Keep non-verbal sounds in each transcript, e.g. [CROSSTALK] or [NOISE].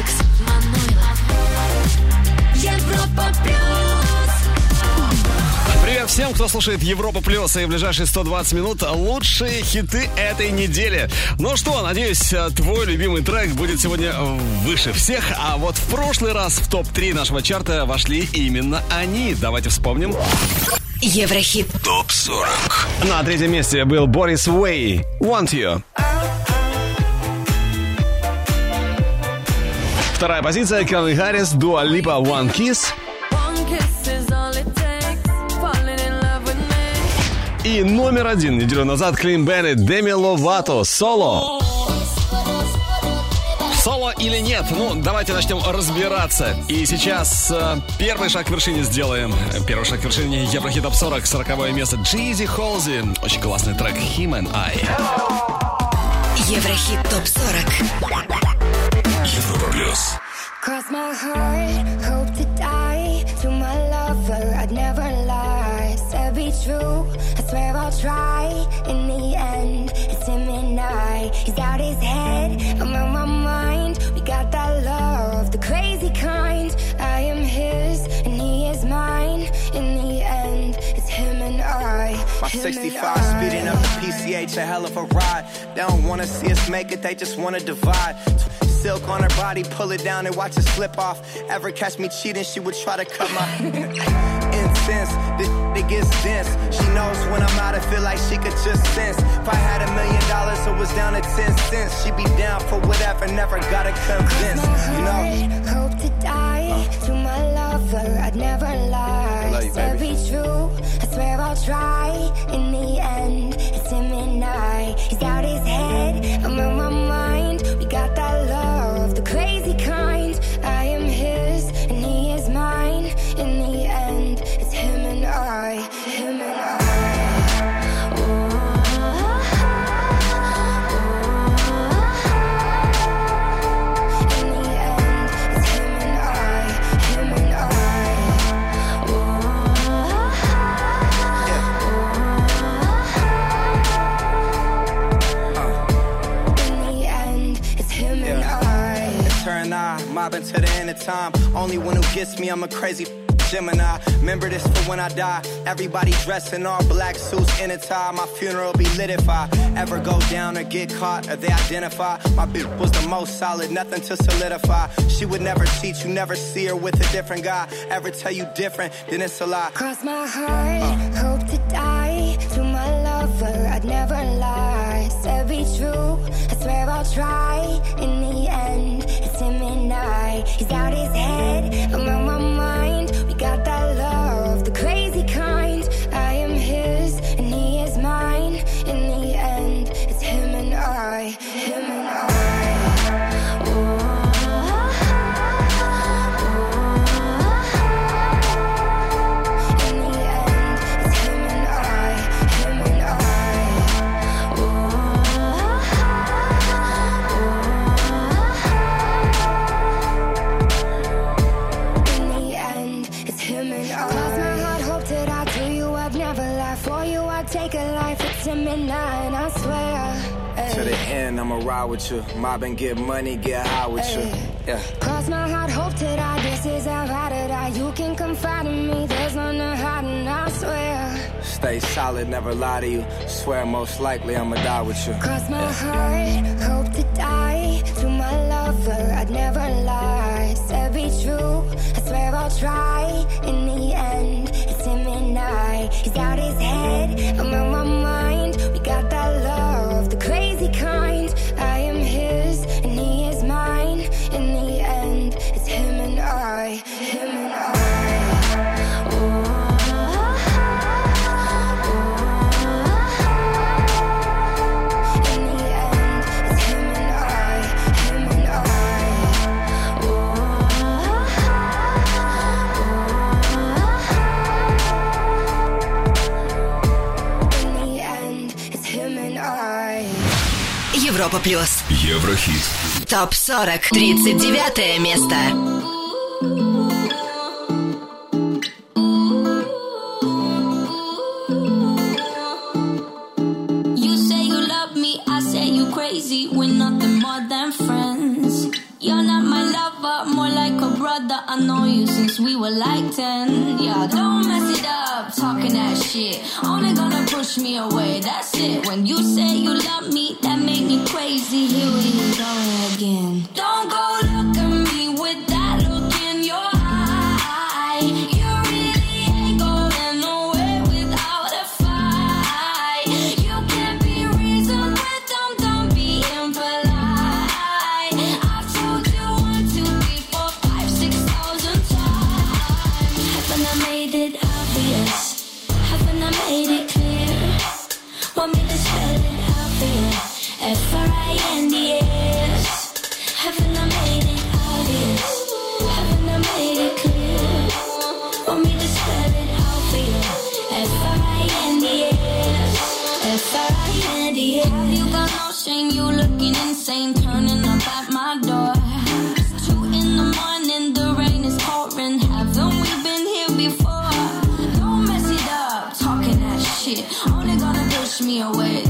Алекс Манойлов. Европа плюс. Привет всем, кто слушает Европа Плюс и в ближайшие 120 минут лучшие хиты этой недели. Ну что, надеюсь, твой любимый трек будет сегодня выше всех, а вот в прошлый раз в топ-3 нашего чарта вошли именно они. Давайте вспомним. Еврохит. ТОП-40 На третьем месте был Борис Уэй, Want You. Вторая позиция Калвин Харрис, Дуа Липа, One Kiss. И номер один неделю назад Клин Беннет, Деми Ловато, Соло. Соло или нет? Ну, давайте начнем разбираться. И сейчас э, первый шаг к вершине сделаем. Первый шаг к вершине Еврохит Топ 40, 40 место. Джизи Холзи. Очень классный трек Him and I. Еврохит ТОП-40. Европа Плюс Cross my heart, hope to die. To my lover, I'd never lie. Said be true, I swear I'll try. In the end, it's him and I. He's out his head, I'm on my mind. We got that love, the crazy kind. I am his, and he is mine. In the end, it's him and I. My him and 65 I. speeding up the PCH, a hell of a ride. They don't wanna see us make it, they just wanna divide. Silk on her body, pull it down and watch it slip off. Ever catch me cheating, she would try to cut my [LAUGHS] incense. This it gets dense. She knows when I'm out, I feel like she could just sense. If I had a million dollars, it was down to 10 cents. She'd be down for whatever, never gotta convince. You know? hope to die. To my lover, I'd never lie. love you, baby. be true, I swear I'll try. In the end, mobbing to the end of time. Only one who gets me, I'm a crazy Gemini. Remember this for when I die. Everybody dressed in all black suits in a tie. My funeral be lit if I ever go down or get caught or they identify. My bitch was the most solid, nothing to solidify. She would never cheat, you never see her with a different guy. Ever tell you different, then it's a lie. Cross my heart, hope to die. To my lover, I'd never lie. Said be true, I swear I'll try. In the end, He's out his head, with you. Mob and get money, get high with you. Yeah. Cross my heart, hope to die. This is how I to die. You can confide in me. There's none to hide, and I swear. Stay solid, never lie to you. Swear most likely I'ma die with you. Cross my heart, hope to die. To my lover, I'd never lie. Said be true, I swear I'll try. In the end, it's him and I. He's out his head, I'm on my mind. плюс. Еврохит. Топ 40. 39 место. We're nothing more than friends. You're not my lover, more like a brother. I know you since we were like 10. Yeah, don't mess it up, talking that shit. Only gonna push me away, that's it. When you say you love Only gonna push me away.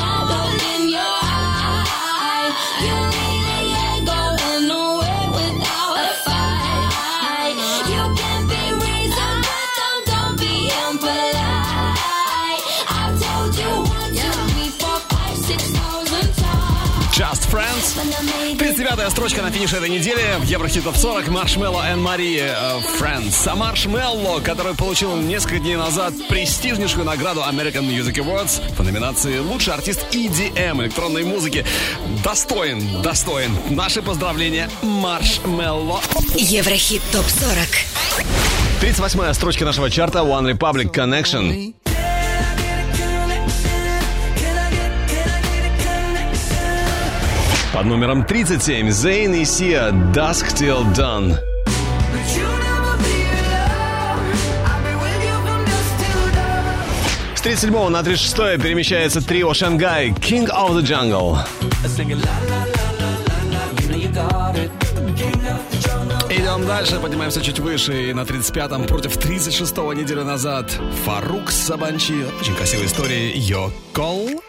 Пятая строчка на финише этой недели в Еврохит Топ 40 Маршмелло и Мария Фрэнс. А Маршмелло, который получил несколько дней назад престижнейшую награду American Music Awards по номинации «Лучший артист EDM» электронной музыки, достоин, достоин. Наши поздравления Маршмелло. Еврохит Топ 40. 38-я строчка нашего чарта One Republic Connection. Под номером 37 Зейн и Сия «Dusk Till Dawn». С 37 на 36 перемещается трио Шангай King of the Jungle. Идем дальше, поднимаемся чуть выше. И на 35-м против 36-го неделю назад Фарук Сабанчи. Очень красивая история. Йо Кол.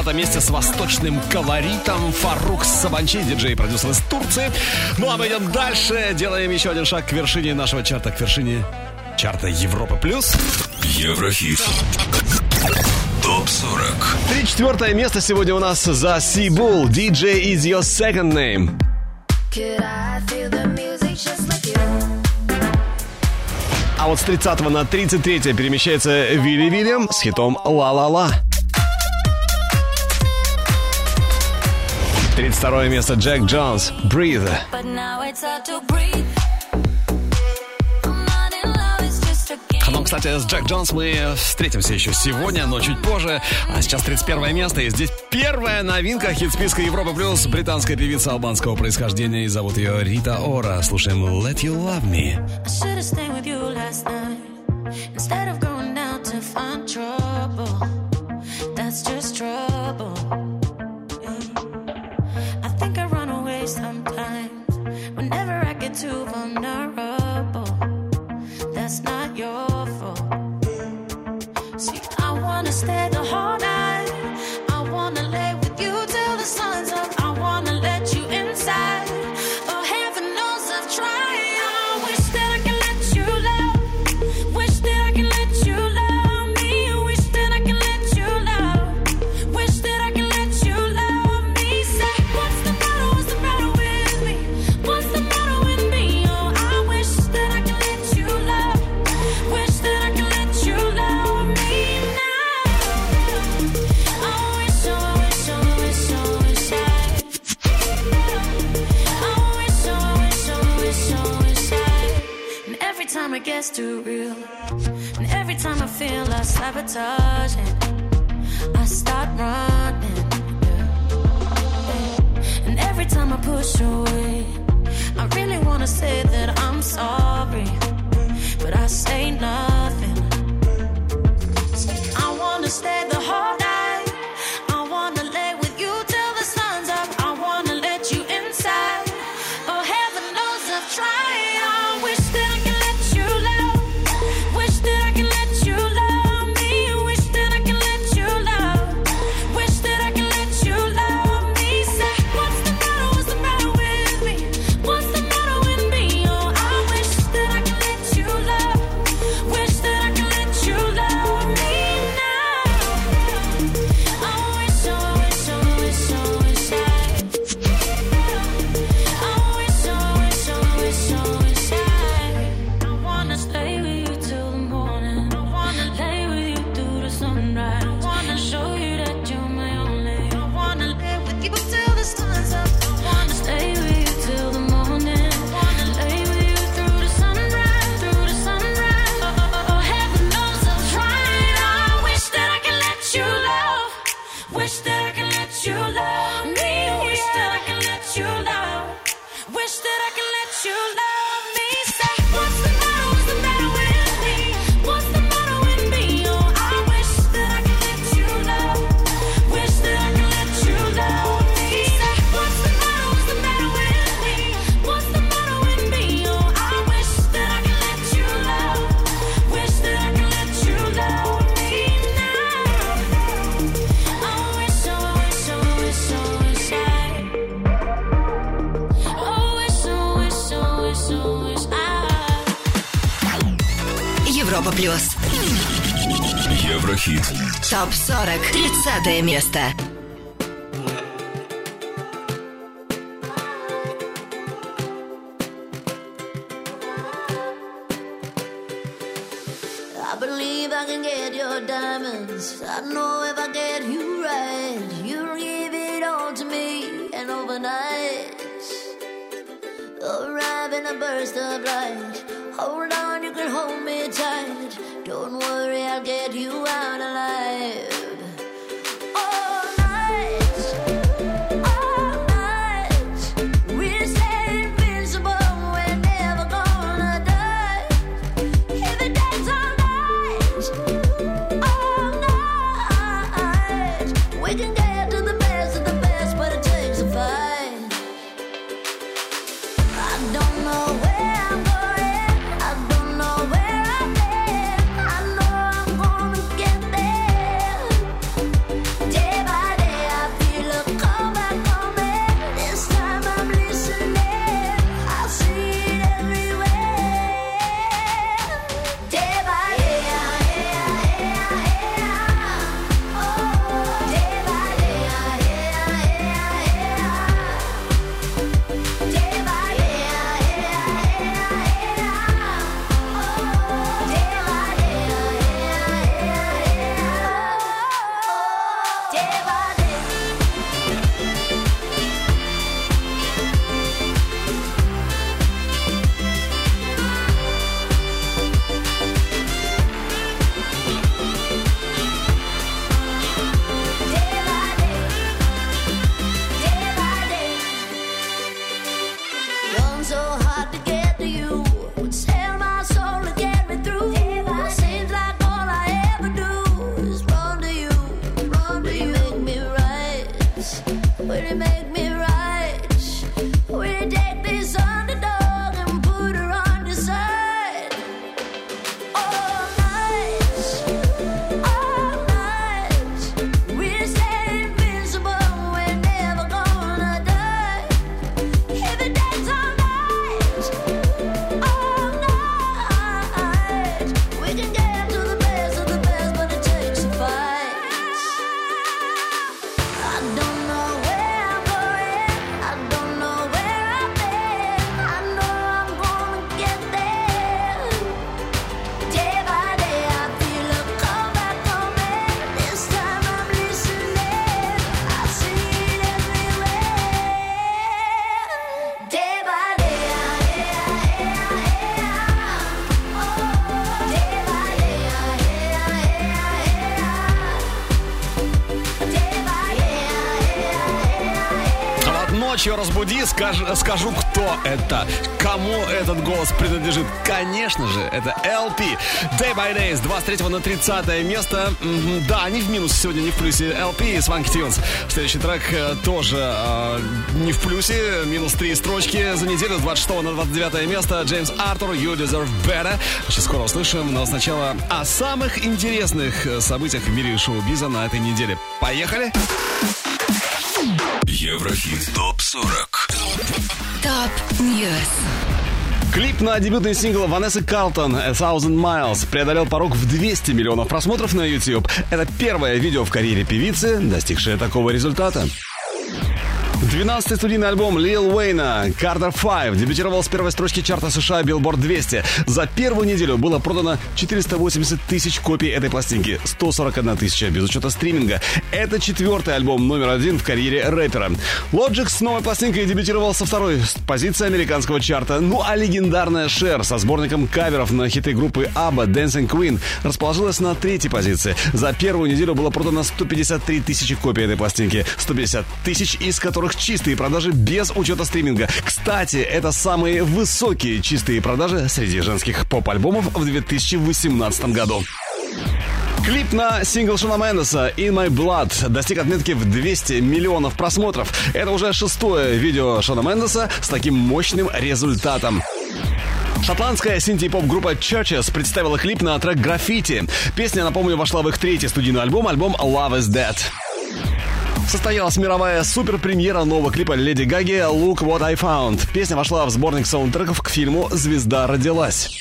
Цитата месте с восточным колоритом Фарук Сабанчи, диджей продюсер из Турции. Ну а мы идем дальше, делаем еще один шаг к вершине нашего чарта, к вершине чарта Европы плюс. Еврохит. Топ 40. 34 место сегодня у нас за Сибул. DJ is your second name. А вот с 30 на 33 перемещается Вилли Вильям с хитом «Ла-ла-ла». Второе место Джек Джонс. Breathe. Ну, кстати, с Джек Джонс мы встретимся еще сегодня, но чуть позже. А сейчас 31 место, и здесь первая новинка хит-списка Европа Плюс. Британская певица албанского происхождения, и зовут ее Рита Ора. Слушаем «Let You Love Me». ТОП-40. 30 место. Разбуди, скаж- скажу, кто это, кому этот голос принадлежит. Конечно же, это LP. Day by Day с 23 на 30 место. Да, они в минус сегодня, не в плюсе. LP и Swanky Tunes. Следующий трек э, тоже э, не в плюсе. Минус 3 строчки за неделю с 26 на 29 место. Джеймс Артур, You Deserve Better. Очень скоро услышим, но сначала о самых интересных э, событиях в мире шоу-биза на этой неделе. Поехали! Еврохит ТОП-40 Top News. Клип на дебютный сингл Ванессы Карлтон «A Thousand Miles» преодолел порог в 200 миллионов просмотров на YouTube. Это первое видео в карьере певицы, достигшее такого результата. 12-й студийный альбом Лил Уэйна «Carter 5» дебютировал с первой строчки чарта США Billboard 200. За первую неделю было продано 480 тысяч копий этой пластинки, 141 тысяча без учета стриминга. Это четвертый альбом номер один в карьере рэпера. Logic с новой пластинкой дебютировал со второй позиции американского чарта. Ну а легендарная Cher со сборником каверов на хиты группы ABBA Dancing Queen расположилась на третьей позиции. За первую неделю было продано 153 тысячи копий этой пластинки, 150 тысяч из которых чистые продажи без учета стриминга. Кстати, это самые высокие чистые продажи среди женских поп-альбомов в 2018 году. Клип на сингл Шона Мендеса «In My Blood» достиг отметки в 200 миллионов просмотров. Это уже шестое видео Шона Мендеса с таким мощным результатом. Шотландская синти-поп-группа Churches представила клип на трек «Граффити». Песня, напомню, вошла в их третий студийный альбом, альбом «Love is Dead». Состоялась мировая супер-премьера нового клипа Леди Гаги «Look What I Found». Песня вошла в сборник саундтреков к фильму «Звезда родилась».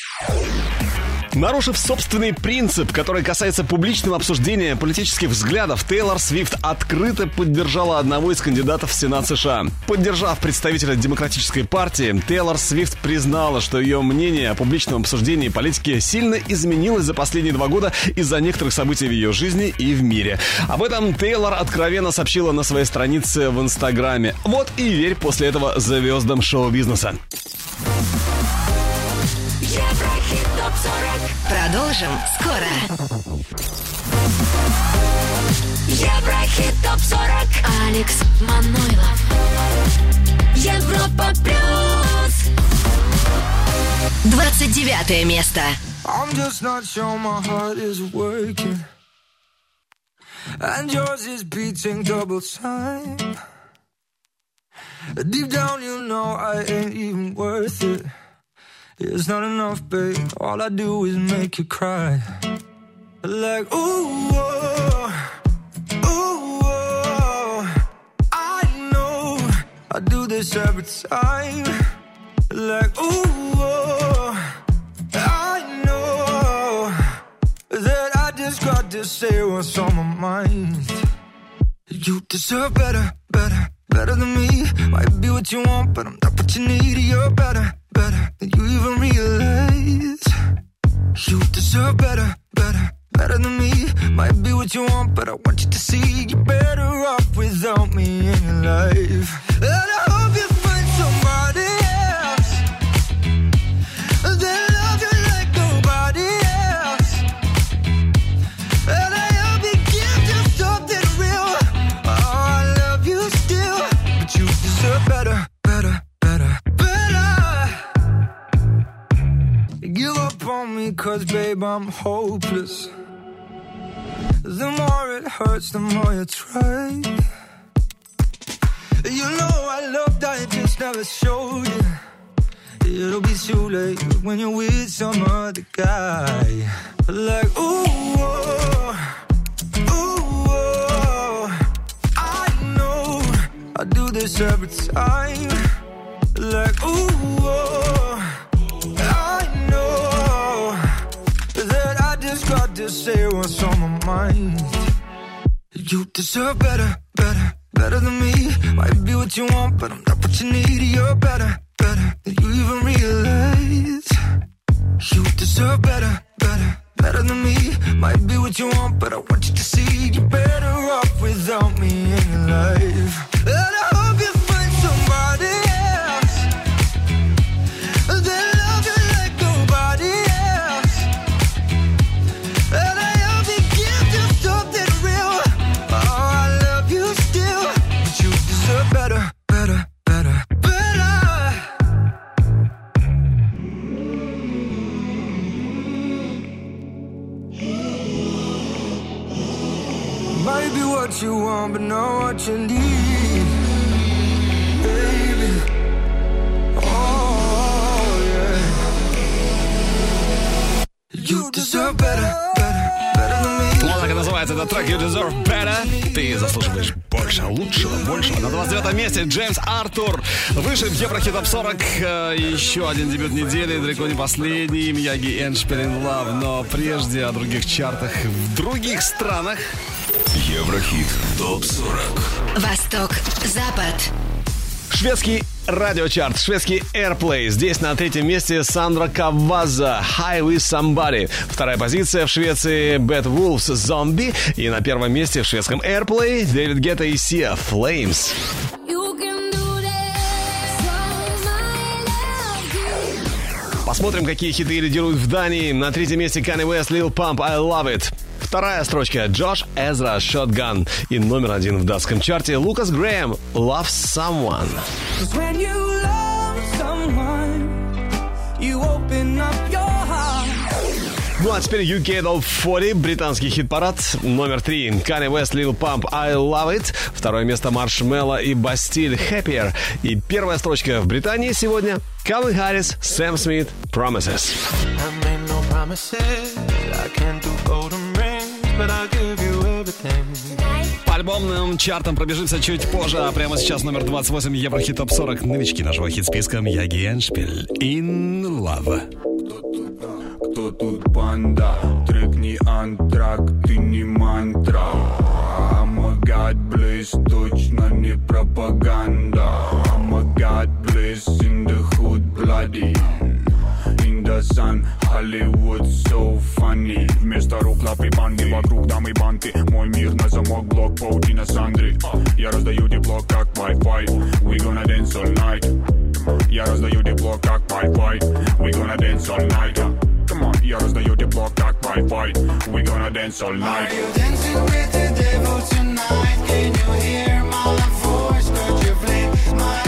Нарушив собственный принцип, который касается публичного обсуждения политических взглядов, Тейлор Свифт открыто поддержала одного из кандидатов в Сенат США. Поддержав представителя Демократической партии, Тейлор Свифт признала, что ее мнение о публичном обсуждении политики сильно изменилось за последние два года из-за некоторых событий в ее жизни и в мире. Об этом Тейлор откровенно сообщила на своей странице в Инстаграме. Вот и верь после этого звездам шоу-бизнеса. Еврохит ТОП-40. Продолжим скоро. Еврохит ТОП-40. Алекс Манойлов. Европа Плюс. 29 место. I'm just not sure my heart is working. And yours is beating double time. Deep down, you know I ain't even worth it. It's not enough, babe. All I do is make you cry. Like, ooh, oh, ooh, oh. I know I do this every time. Like, ooh, oh, I know that I just got to say what's on my mind. You deserve better, better, better than me. Might be what you want, but I'm not what you need. You're better, better than you even realize. You deserve better, better, better than me. Might be what you want, but I want you to see you're better off without me in your life. And I hope you cause babe, I'm hopeless. The more it hurts, the more you try. You know I loved, I just never showed you. It'll be too late when you're with some other guy. Like, ooh, oh, ooh, oh. I know I do this every time. Like, ooh, just say what's on my mind. You deserve better, better, better than me. Might be what you want, but I'm not what you need. You're better, better than you even realize. You deserve better, better, better than me. Might be what you want, but I want you to see you're better off without me in your life. What you want, but not what you need. Oh, называется этот трек You Deserve Better. Ты заслуживаешь больше, лучшего, большего. На 29 месте Джеймс Артур. Выше в Еврохит Топ 40. Э, Еще один дебют недели, далеко не последний. Мияги in Love. Но прежде о других чартах в других странах. Еврохит ТОП-40. Восток, Запад. Шведский радиочарт, шведский Airplay. Здесь на третьем месте Сандра Каваза, High With Somebody. Вторая позиция в Швеции Bad Wolves, Zombie. И на первом месте в шведском Airplay Дэвид Гетта и Сия, Flames. Посмотрим, какие хиты лидируют в Дании. На третьем месте Kanye West, Lil Pump, I Love It. Вторая строчка Джош Эзра, Shotgun. И номер один в датском чарте Лукас Грэм, Love Someone. Cause when you love someone, you open up your heart. Ну а теперь UK Top 40, британский хит-парад. Номер три Kanye West, Lil Pump, I Love It. Vторое место Маршмелло и Бастиль, Happier. И первая строчка в Британии сегодня Калвин Харрис, Сэм Смит, Promises. I По альбомным чартам пробежимся чуть позже, а прямо сейчас номер 28 Еврохит Топ 40. Новички нашего хит-списка Яги Эншпиль. In Love. Кто тут банда Трек не антрак, ты не мантра god bliss, точно не пропаганда god bliss in the hood bloody the sun, Hollywood so funny Вместо рук лапы банды, вокруг дамы банты Мой мир на замок, блок, паутина Сандры Я раздаю тепло, как Wi-Fi We gonna dance all night Я раздаю тепло, как Wi-Fi We gonna dance all night Come on, я раздаю тепло, как Wi-Fi We gonna dance all night Are you dancing with the devil tonight? Can you hear my voice? Could you flame my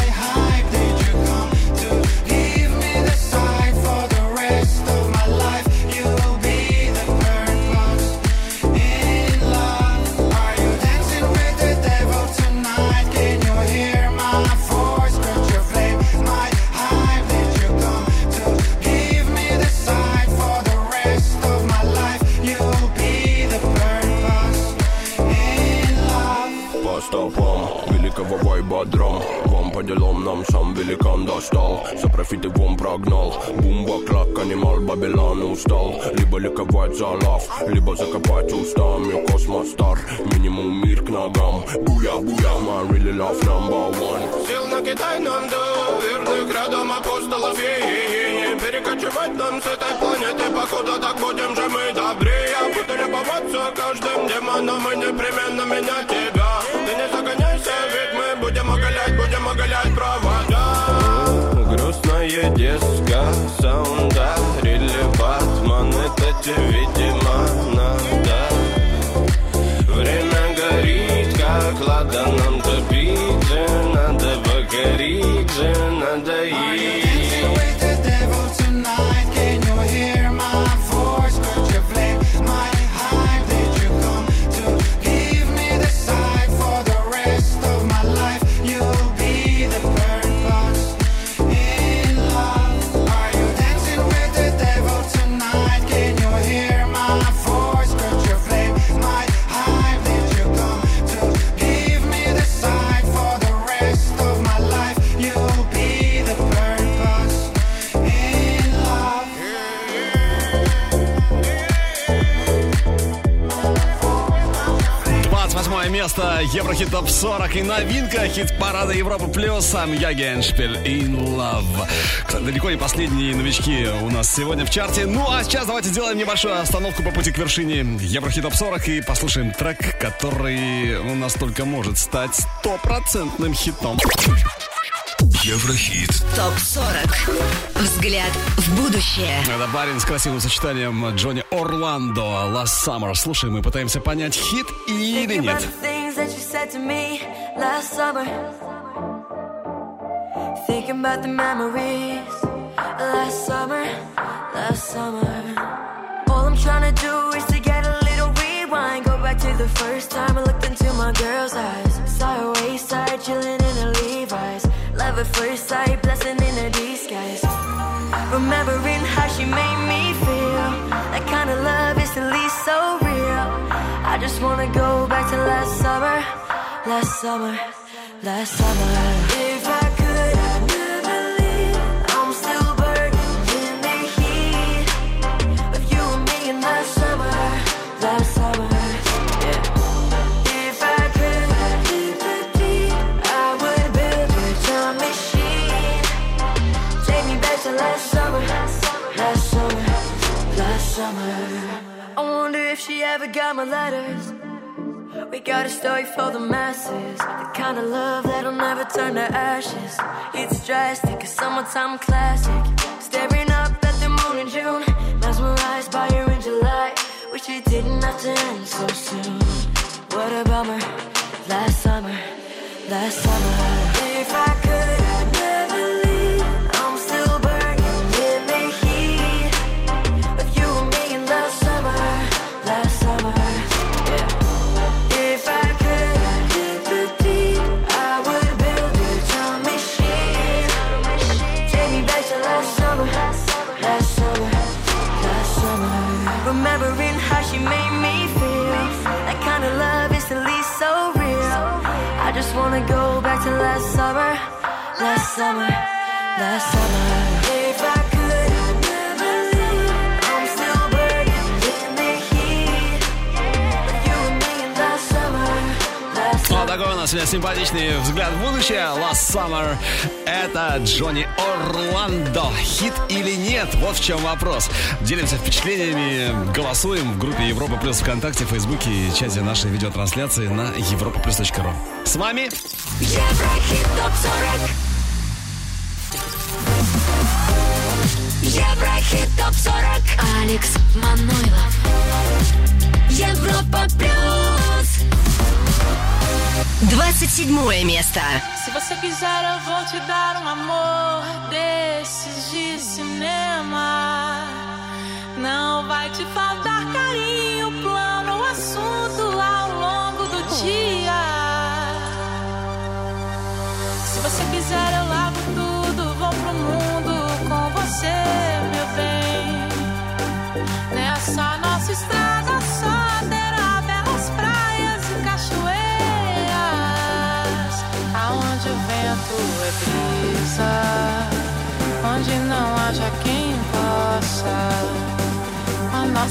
по нам сам великан достал За профиты вон прогнал Бумба, клак, анимал, Бабилан устал Либо ликовать за лав, либо закопать устами Космос стар, минимум мир к ногам Буя, буя, my really love number one. Сил на Китай нам до верных рядом апостолов. И перекочевать нам с этой планеты. Походу так будем же мы добрее. Буду любоваться каждым демоном и непременно менять тебя провода. Грустная диска, саунда, рили Батман Это тебе, видимо, надо. Время горит, как ладаном топить Надо покорить место Еврохит Топ 40 и новинка хит-парада Европы Плюс Амьяги Эншпиль In Love. Кстати, далеко не последние новички у нас сегодня в чарте. Ну а сейчас давайте сделаем небольшую остановку по пути к вершине Еврохит Топ 40 и послушаем трек, который у нас только может стать стопроцентным хитом. Еврохит. ТОП 40. Взгляд в будущее. Это парень с красивым сочетанием Джонни Орландо Last Summer. Слушаем и пытаемся понять, хит или нет. To me last summer. Thinking about the memories last summer, last summer. All I'm trying to do is to get a little rewind. Go back to the first time I looked into my girl's eyes. Saw her wayside, chilling in her Levi's. Love at first sight, blessing in her disguise. Remembering how she made me feel. That kind of love is at least so real. I just wanna go back to last summer, last summer, last summer. If I could, I'd never. I'm still burning in the heat of you and me in last summer, last summer. The last summer, last summer, last summer. I wonder if she ever got my letters. We got a story for the masses. The kind of love that'll never turn to ashes. It's drastic, a summertime classic. Staring up at the moon in June. Mesmerized by her in July. Wish it didn't have to end so soon. What a bummer. Last summer, last summer. If I could, last summer, last summer. Такой у нас сегодня симпатичный взгляд в будущее. Last Summer. Это Джонни Орландо. Хит или нет? Вот в чем вопрос. Делимся впечатлениями, голосуем в группе Европа Плюс ВКонтакте, Фейсбуке и чате нашей видеотрансляции на europaplus.ru. С вами Еврохит ТОП-40 Еврохит ТОП-40 Алекс Манойлов Европа Плюс 27 место. Se você quiser, eu vou te dar um amor desses de cinema. Não vai te faltar carinho, plano, assunto ao longo do dia. Se você quiser, eu largo tudo, vou pro mundo com você,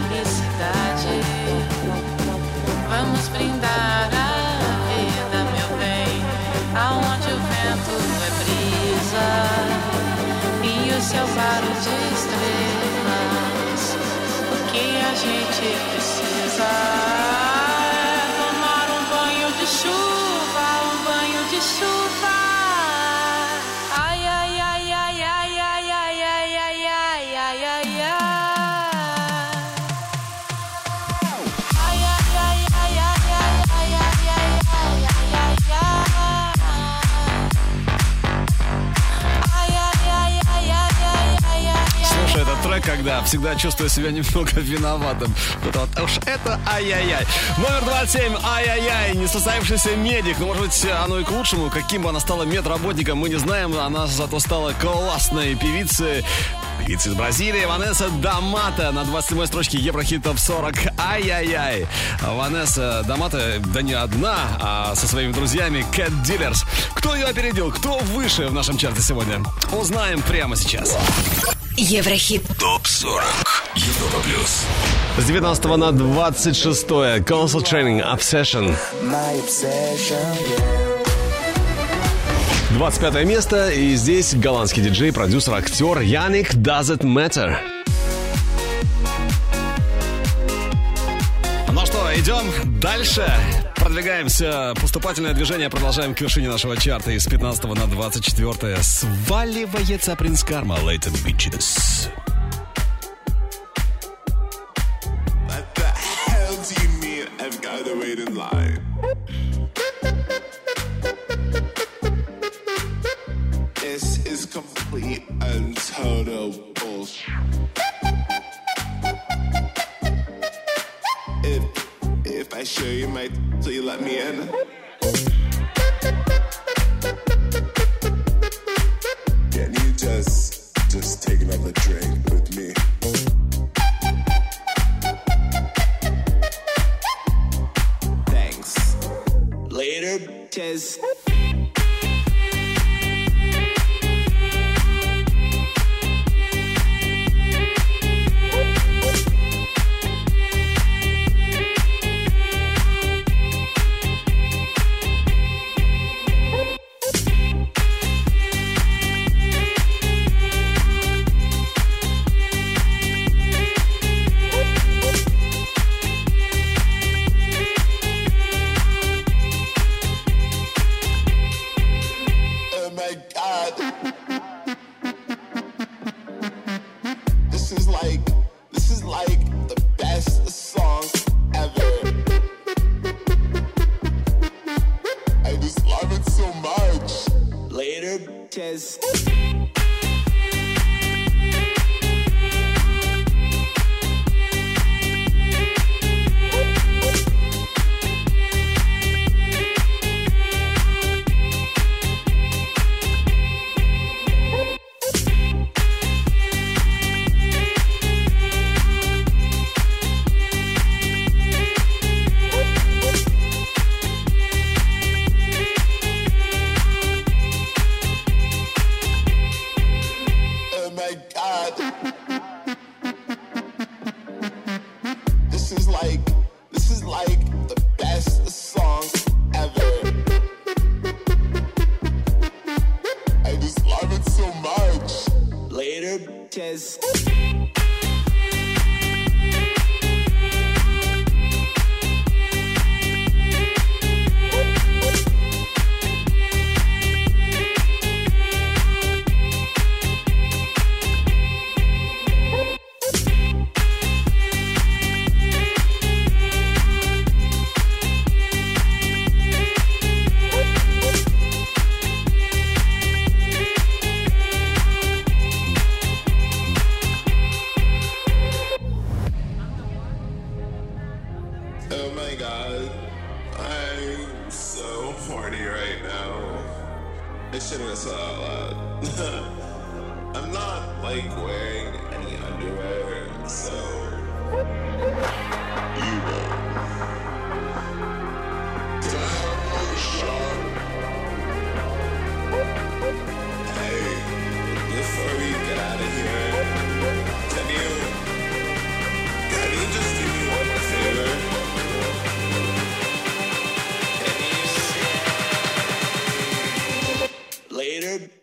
Felicidade, vamos brindar a vida, meu bem. Aonde o vento é brisa e o céu claro de estrelas, o que a gente precisa когда всегда чувствую себя немного виноватым. Вот, уж это ай-яй-яй. Номер 27, ай-яй-яй, несостоявшийся медик. Ну, может быть, оно и к лучшему. Каким бы она стала медработником, мы не знаем. Она зато стала классной певицей. Певица из Бразилии Ванесса Дамата на 27 строчке Еврохит Топ 40. Ай-яй-яй. Ванесса Дамата, да не одна, а со своими друзьями Cat Dealers. Кто ее опередил? Кто выше в нашем чарте сегодня? Узнаем прямо сейчас. Еврохит. ТОП 40. Европа плюс. С 19 на 26 Console Training Obsession. My obsession, yeah. 25 место, и здесь голландский диджей, продюсер, актер Яник Does It Matter. Ну что, идем дальше. Продвигаемся. Поступательное движение продолжаем к вершине нашего чарта. Из 15 на 24 сваливается принц Карма Latent Bitches. [LAUGHS] I'm not like wearing any underwear, so you know. Hey, before we get out of here, can you can you just do me one favor?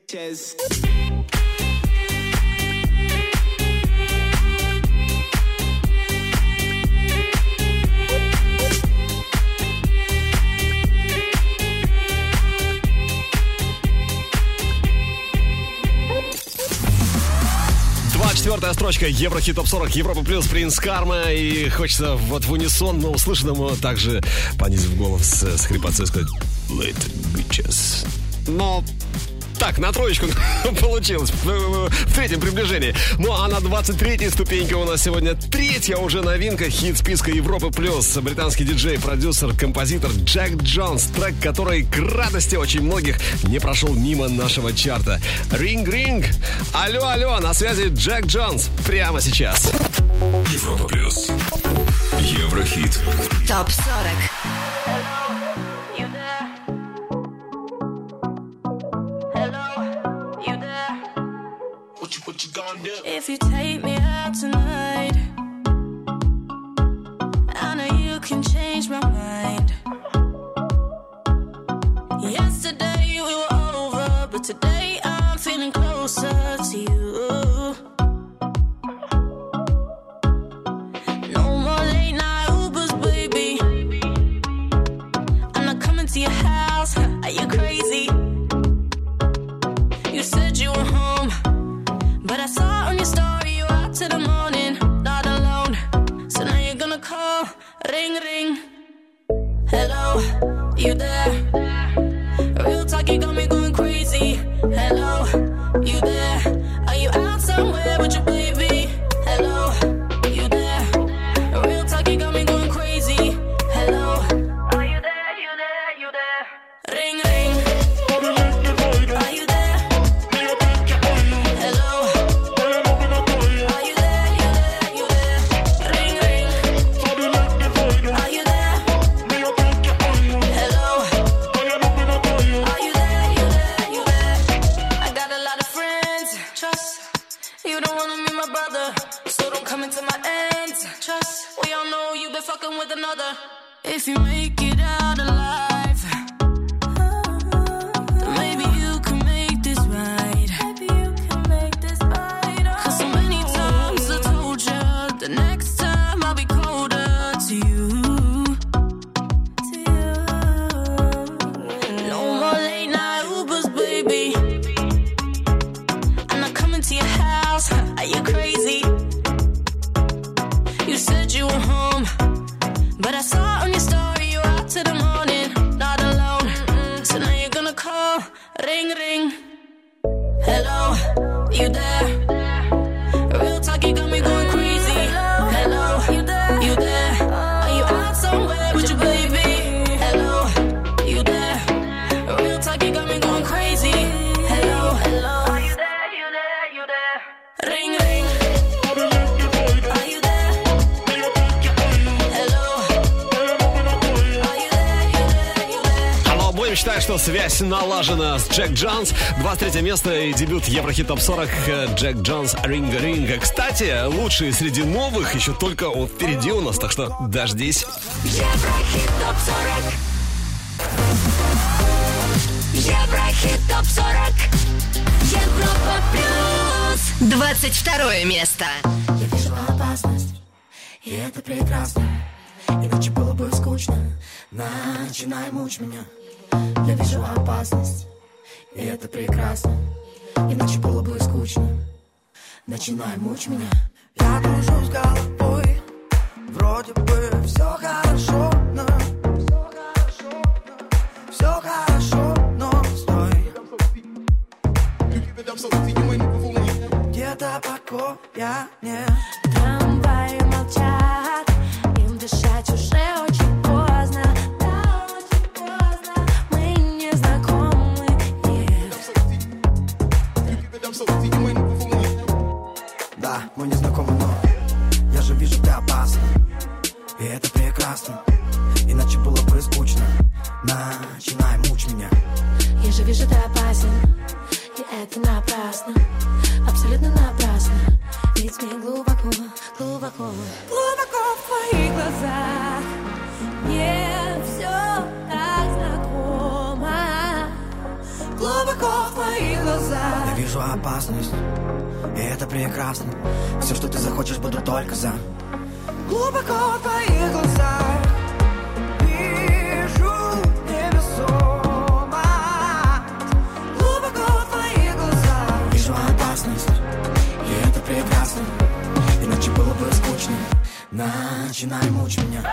Cheers. четвертая строчка Еврохит Топ 40 Европа Плюс Принц Карма И хочется вот в унисон, но услышанному также понизив голос э, с хрипотцой сказать Let it just. Но так, на троечку [LAUGHS] получилось в третьем приближении. Ну а на 23-й ступеньке у нас сегодня третья уже новинка хит списка Европы Плюс. Британский диджей, продюсер, композитор Джек Джонс. Трек, который к радости очень многих не прошел мимо нашего чарта. Ринг-ринг! Алло, алло, на связи Джек Джонс прямо сейчас. Европа Плюс. Еврохит. Топ 40. next time I'll be calling. Связь налажена с Джек Джонс. 23 место и дебют Еврохит Топ 40 э, Джек Джонс Ринг Ринг. Кстати, лучшие среди новых еще только вот впереди у нас, так что дождись. Еврохит топ 40 Еврохит топ 40 Европа плюс 22 место. Я вижу опасность, и это прекрасно Иначе было бы скучно Начинай мучь меня Я вижу опасность, и это прекрасно. Иначе было бы скучно. Начинай мучь меня. Я кружу с головой. Вроде бы все хорошо, но Все хорошо, но стой. Где-то покоя нет Трамваи молчат, им дышать уже Начинай мучь меня. Я же вижу, ты опасен, и это напрасно, абсолютно напрасно. Ведь мне глубоко, глубоко, глубоко в твоих глазах. Мне все так знакомо. Глубоко в твоих глазах. Я вижу опасность. И это прекрасно. Все, что ты захочешь, буду только за. Глубоко в твоих глазах Прекрасно Иначе было бы скучно. Начинай мучь меня.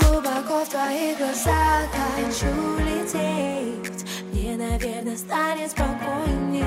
Глубоко в твоих глазах хочу лететь. Мне, наверное, Станет спокойнее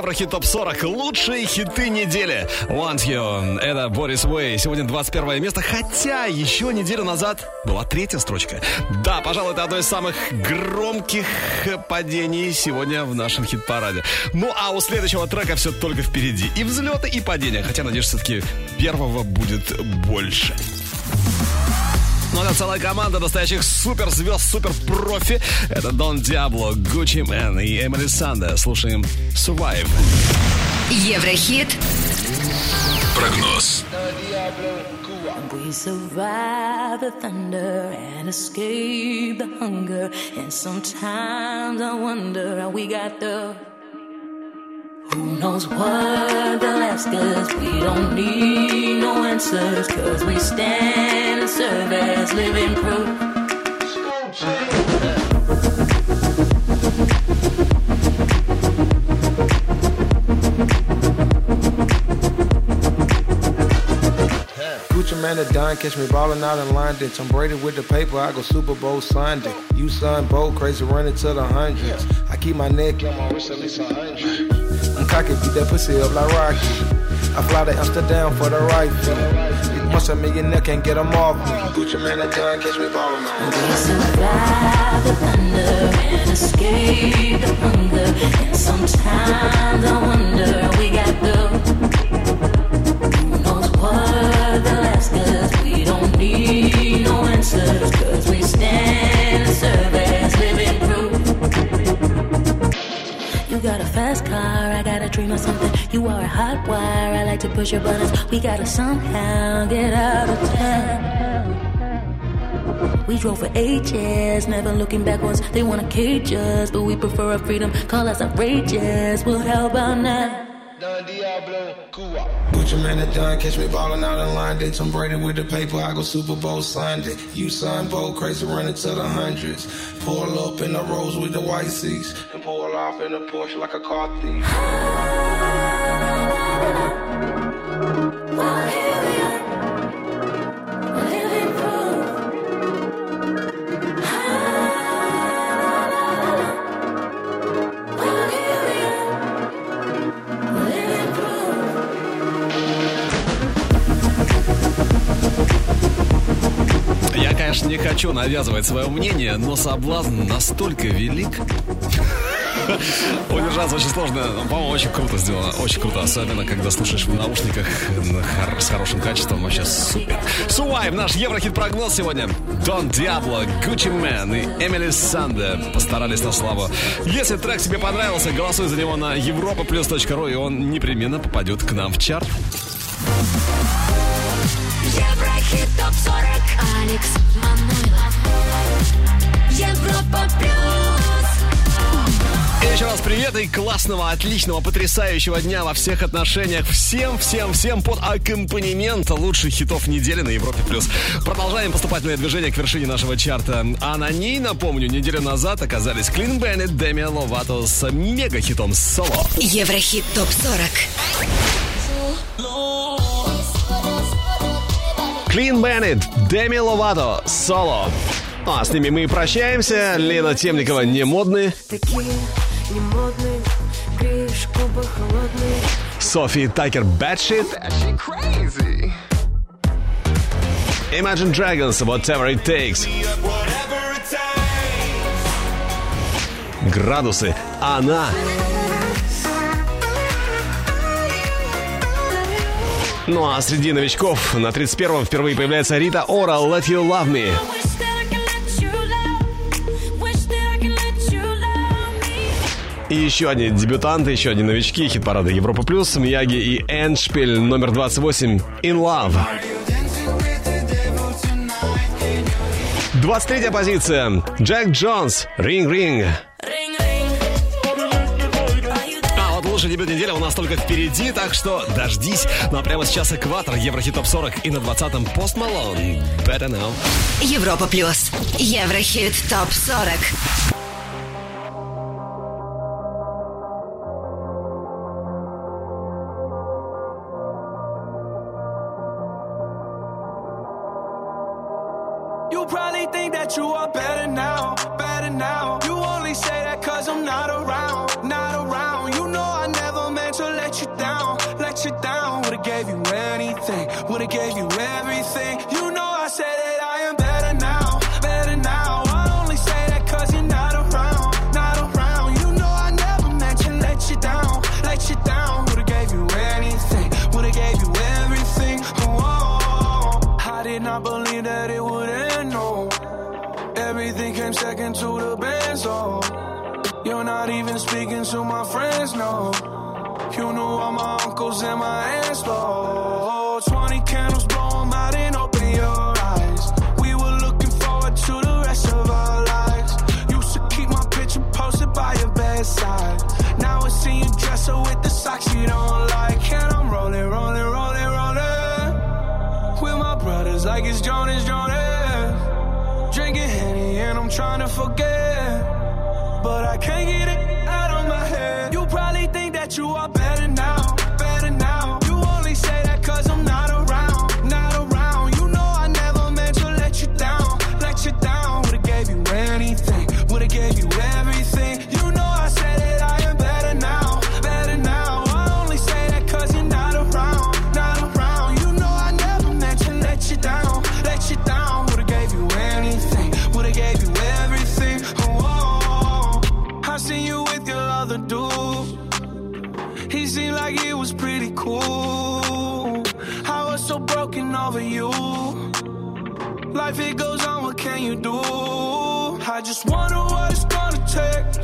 Еврохит Топ 40. Лучшие хиты недели. Want You. Это Борис Уэй. Сегодня 21 место, хотя еще неделю назад была третья строчка. Да, пожалуй, это одно из самых громких падений сегодня в нашем хит-параде. Ну, а у следующего трека все только впереди. И взлеты, и падения. Хотя, надеюсь, все-таки первого будет больше. Это целая команда настоящих суперзвезд, суперпрофи. Это Дон Диабло, Гуччи Мэн и Эмили Санда. Слушаем Survive. Еврохит. Прогноз. We survive the thunder and escape the hunger. And sometimes I wonder how we got the. Who knows what they'll ask us? We don't need no answers, cause we stand and serve as living proof. Man, the Don catch me ballin' out in London. Tom Brady with the paper, I go Super Bowl Sunday. You son, bold, crazy, running to the hundreds. I keep my neck on my wrist at least a hundred. I'm cocky, beat that pussy up like Rocky. I fly to Amsterdam for the right fee. It must a millionaire can't get 'em off me. Gucci man, the Don catch me ballin' out. We survive the thunder and escape the hunger. And sometimes I wonder how we got the. Who knows what they'll ask us? We don't need no answers, I got a dream of something. You are a hot wire, I like to push your buttons. We gotta somehow get out of town. We drove for ages, never looking backwards. They wanna cage us, but we prefer our freedom. Call us outrageous. Well, how about now? Gucci man, the Don catch me ballin' out in London. Tom Brady with the paper, I go Super Bowl Sunday. You son, bold, crazy, running to the hundreds. Pull up in the rose with the white seats. Off in a Porsche like a car thief. Я, конечно, не хочу навязывать свое мнение, но соблазн настолько велик. [LAUGHS] Удержаться очень сложно. По-моему, очень круто сделано. Очень круто. Особенно, когда слушаешь в наушниках с хорошим качеством. Вообще супер. Survive, наш Еврохит-прогноз сегодня. Дон Диабло, Гуччи Мэн и Эмили Санда постарались на славу. Если трек тебе понравился, голосуй за него на europaplus.ru, и он непременно попадет к нам в чарт. Еврохит ТОП-40 Алекс Манойлов и классного, отличного, потрясающего дня во всех отношениях. Всем, всем, всем под аккомпанемент лучших хитов недели на Европе+. плюс. Продолжаем поступательное движение к вершине нашего чарта. А на ней, напомню, неделю назад оказались Клин Беннет, Деми Ловато с мега-хитом «Соло». Еврохит ТОП-40. Клин Беннет, Деми Ловато, «Соло». А с ними мы и прощаемся. Лена Темникова не модные. Такие не модные, греешь губы холодные. Софи Такер Бэтшит. Imagine Dragons, Whatever It Takes. Градусы. Она. Ну а среди новичков на 31-м впервые появляется Рита Ора «Let You Love Me». И еще одни дебютанты, еще одни новички хит-парада Европа Плюс, Мияги и Эншпиль, номер 28, In Love. 23 позиция. Джек Джонс. Ring Ring. А вот лучший дебют недели у нас только впереди, так что дождись. Ну а прямо сейчас экватор Еврохит Топ 40 и на 20-м Пост Малон. Better now. Европа Плюс. Еврохит Топ 40. that you are better You're not even speaking to my friends, no. You knew all my uncles and my aunts, though. 20 candles, blow them out and open your eyes. We were looking forward to the rest of our lives. Used to keep my picture posted by your bedside. Now I see you dress up with the socks you don't like. And I'm rolling, rolling, rolling, rolling. With my brothers, like it's Jonas, Jonas. Drinking Henny and I'm trying to forget but I can't get it out of my head. You probably think that you are. life, it goes on, what can you do? I just wonder what it's gonna take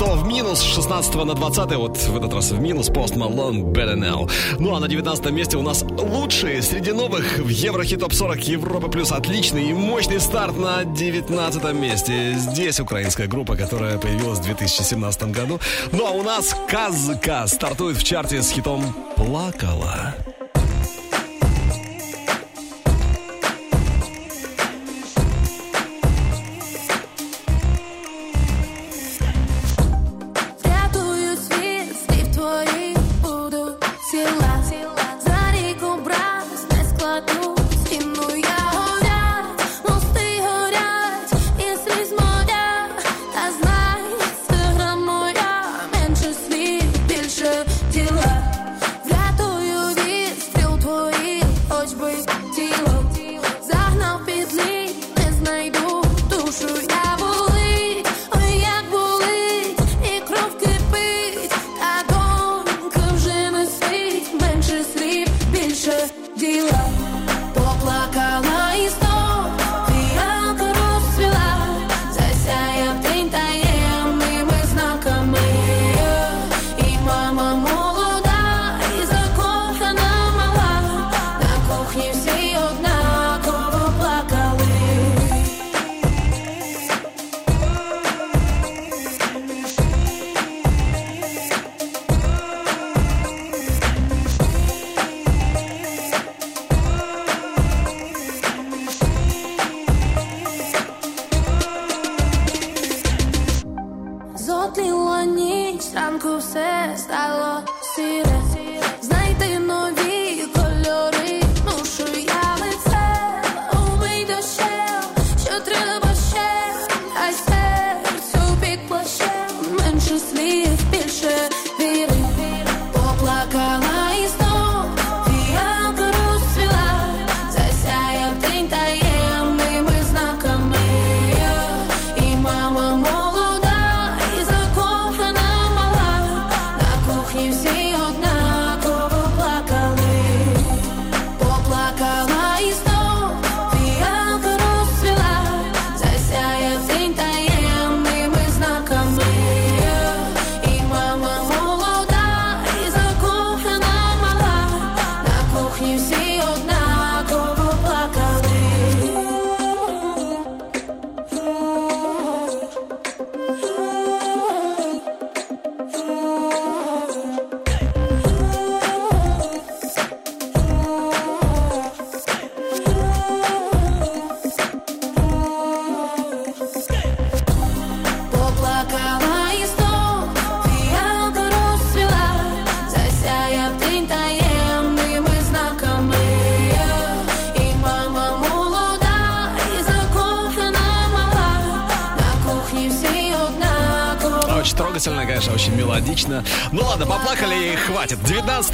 11 в минус, 16 на 20 вот в этот раз в минус Post Malone Better Now. Ну а на 19 месте у нас лучшие среди новых в Еврохит Топ 40 Европа Плюс. Отличный и мощный старт на 19 месте. Здесь украинская группа, которая появилась в 2017 году. Ну а у нас Казка стартует в чарте с хитом «Плакала».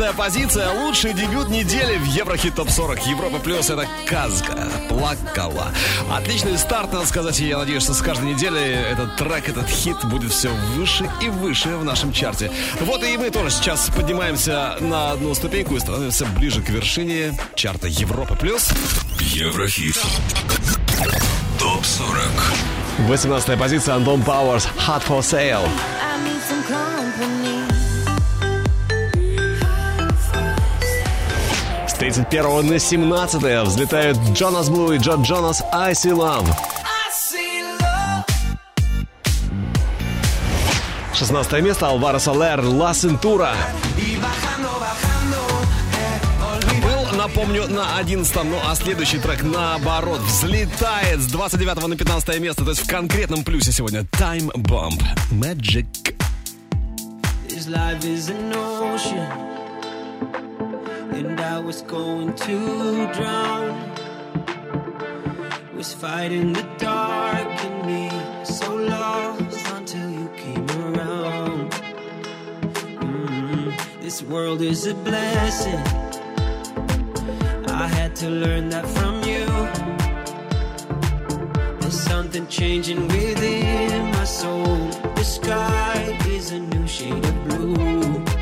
19 позиция. Лучший дебют недели в Еврохит Топ 40. Европа Плюс это Казка. Плакала. Отличный старт, надо сказать. И я надеюсь, что с каждой неделей этот трек, этот хит будет все выше и выше в нашем чарте. Вот и мы тоже сейчас поднимаемся на одну ступеньку и становимся ближе к вершине чарта Европа Плюс. Еврохит. Топ 40. 18 позиция Антон Пауэрс Hot for Sale. 31 на 17 взлетают Джонас Блу и Джо Джонас I See Love. 16 место Алваро Солер Ла Сентура. Был, напомню, на 11 ну а следующий трек наоборот взлетает с 29 на 15 место, то есть в конкретном плюсе сегодня. Time Bomb Magic. This life is an ocean, was going to drown. Was fighting the dark in me, so lost until you came around. Mm, This world is a blessing. I had to learn that from you. There's something changing within my soul. The sky is a new shade of blue.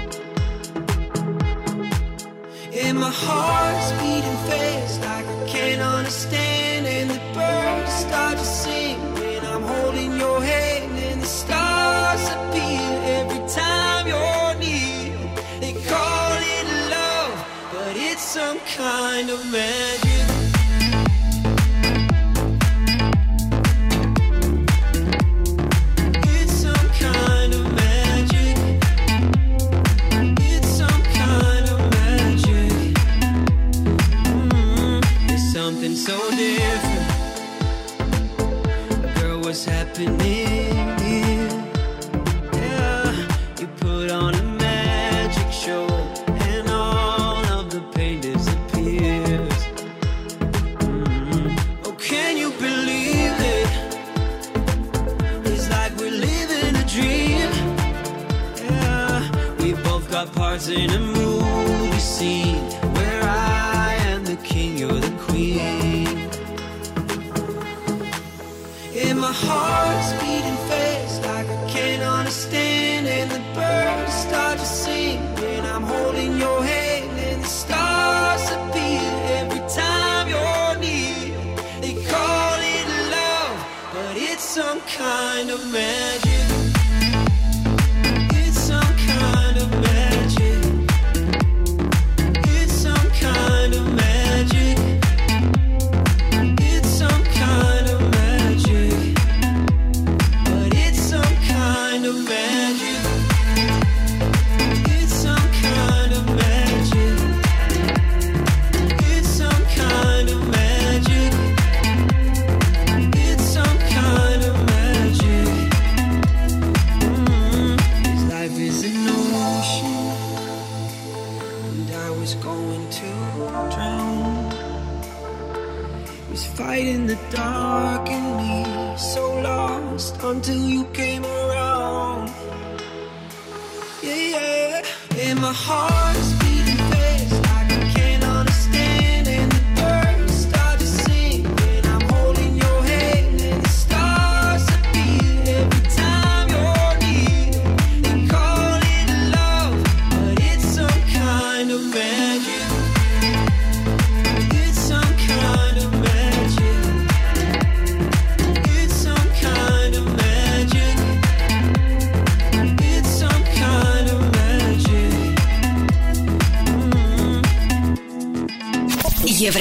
And my heart's beating fast like I can't understand. And the birds start to sing when I'm holding your hand. And the stars appear every time you're near. They call it love, but it's some kind of magic. So different. Girl, what's happening here? Yeah, you put on a magic show, and all of the pain disappears. Mm, Oh, can you believe it? It's like we're living a dream. Yeah, we both got parts in a movie scene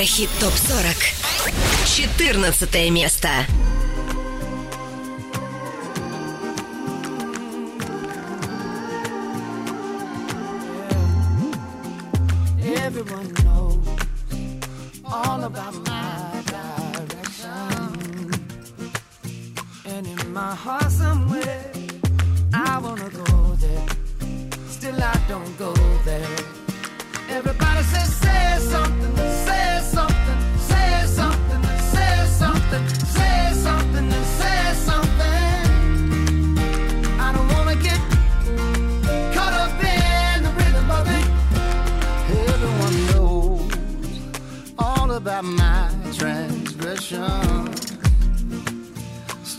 Еврохит ТОП-40. 14 место. Don't go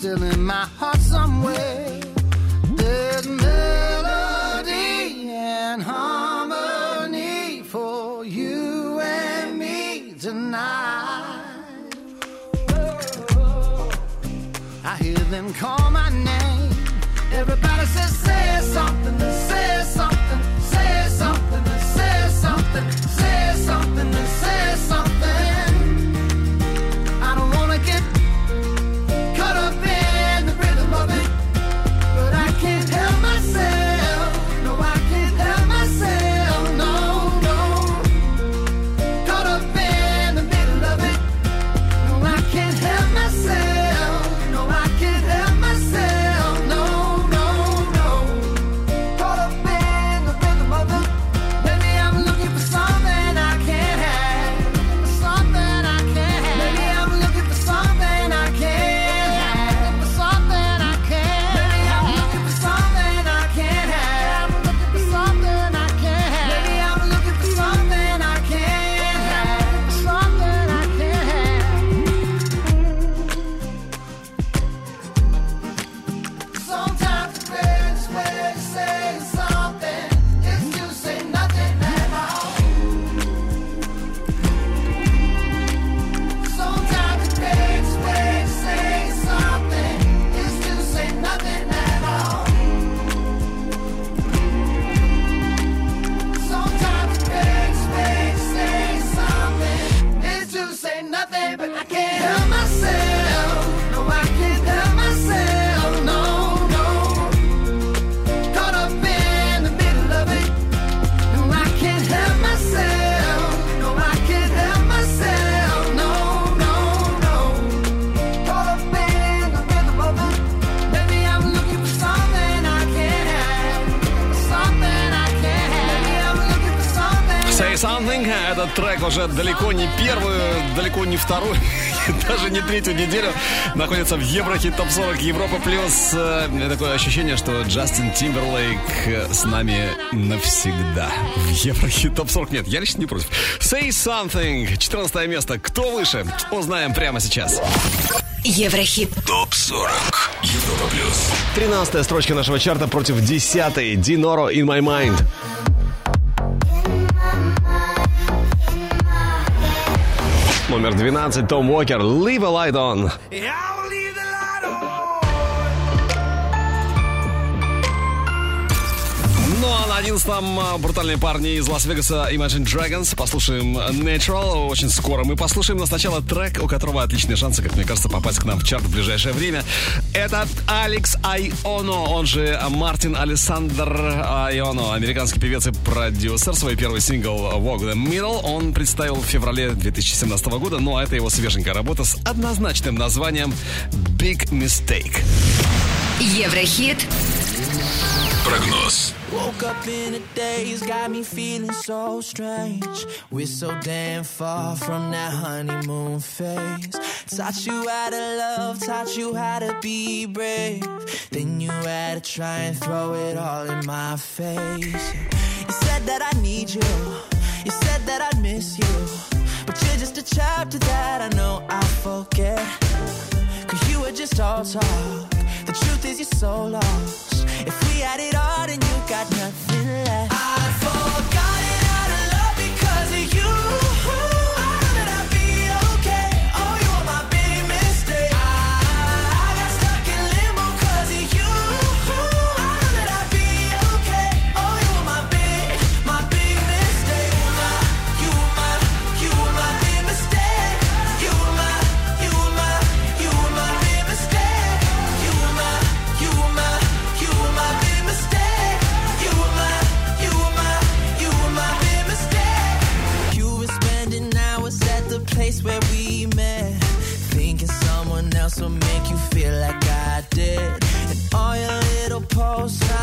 Still in my heart somewhere, there's melody and harmony for you and me tonight. I hear them call не третью неделю находится в Еврохит Топ 40 Европа Плюс. Э, Такое ощущение, что Джастин Тимберлейк э, с нами навсегда. В Еврохит Топ 40 нет, я лично не против. Say Something. 14 место. Кто выше? Узнаем прямо сейчас. Еврохит. ТОП 40. Европа плюс. 13 строчка нашего чарта против 10 Диноро In My Mind. Номер 12 Том Уокер Leave a Light On. Ну а на 11-м брутальные парни из Лас-Вегаса Imagine Dragons. Послушаем Natural очень скоро. Мы послушаем, но сначала трек, у которого отличные шансы, как мне кажется, попасть к нам в чарт в ближайшее время. Это Алекс Айоно, он же Мартин Александр Айоно, американский певец и продюсер. Свой первый сингл Walk the Middle он представил в феврале 2017 года, ну а это его свеженькая работа с однозначным названием Big Mistake. Еврохит. Прогноз. Woke up in a daze, got me feeling so strange. We're so damn far from that honeymoon phase. Taught you how to love, taught you how to be brave. Then you had to try and throw it all in my face. You said that I need you, you said that I miss you. But you're just a chapter that I know I'll forget. Cause you were just all talk. The truth is, you're so lost. If we had it all, then you got nothing left.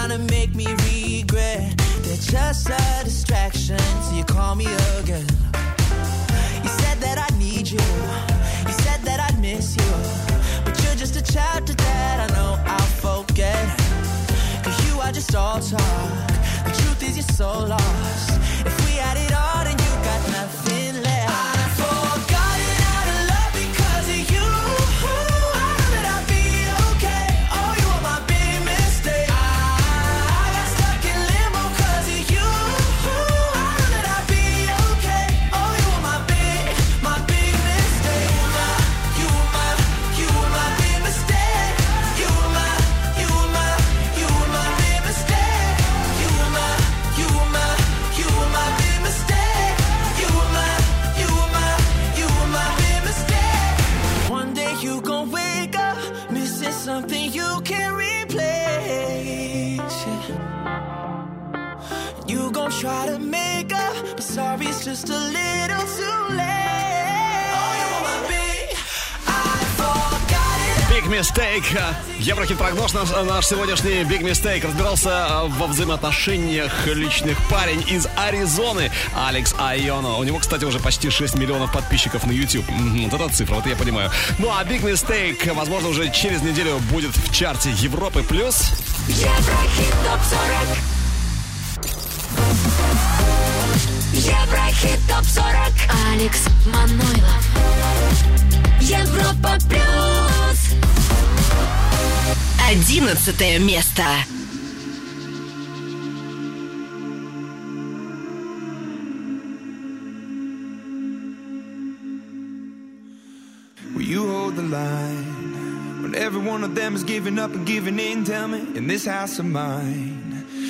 Trying to make me regret. They're just a distraction till you call me again. You said that I need you. You said that I'd miss you. But you're just a chapter that I know I'll forget. Cause you are just all talk. The truth is, you're so lost. If just a little too late. Oh, you big, I forgot it. Big Mistake. Еврохит прогноз наш, наш сегодняшний Big Mistake разбирался э, во взаимоотношениях личных парень из Аризоны Алекс Айоно. У него, кстати, уже почти 6 миллионов подписчиков на YouTube. Вот эта цифра, вот я понимаю. Ну а Big Mistake, возможно, уже через неделю будет в чарте Европы плюс. Еврохит ТОП-40 Еврохит ТОП-40 Алекс Манойлов Европа Плюс Одиннадцатое место. Will you hold the line when every one of them is giving up and giving in? Tell me, in this house of mine,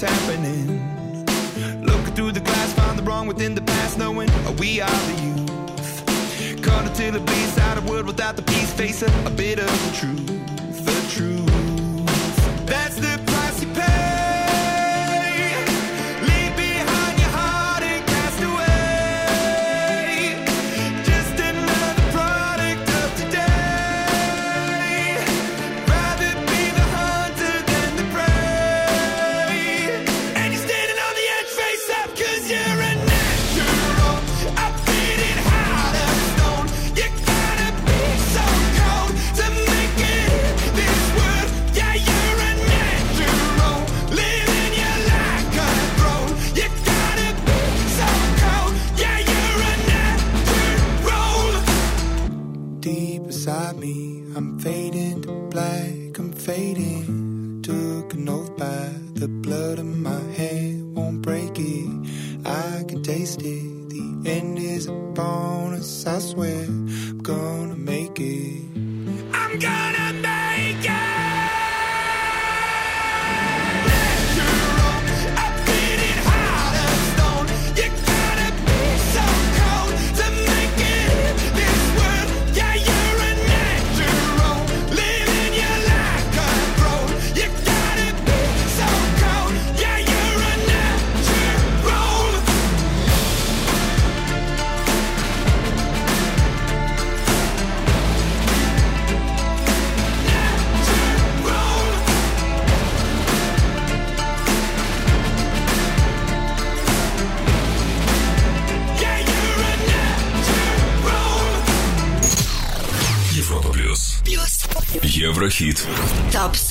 what's happening? Looking through the glass, find the wrong within the past, knowing we are the youth. Caught until it bleeds out of world without the peace, face a, a bit of the truth, the truth. That's the I'm fading to black, I'm fading. Took an oath by the blood of my hand, won't break it. I can taste it. The end is a bonus, I swear.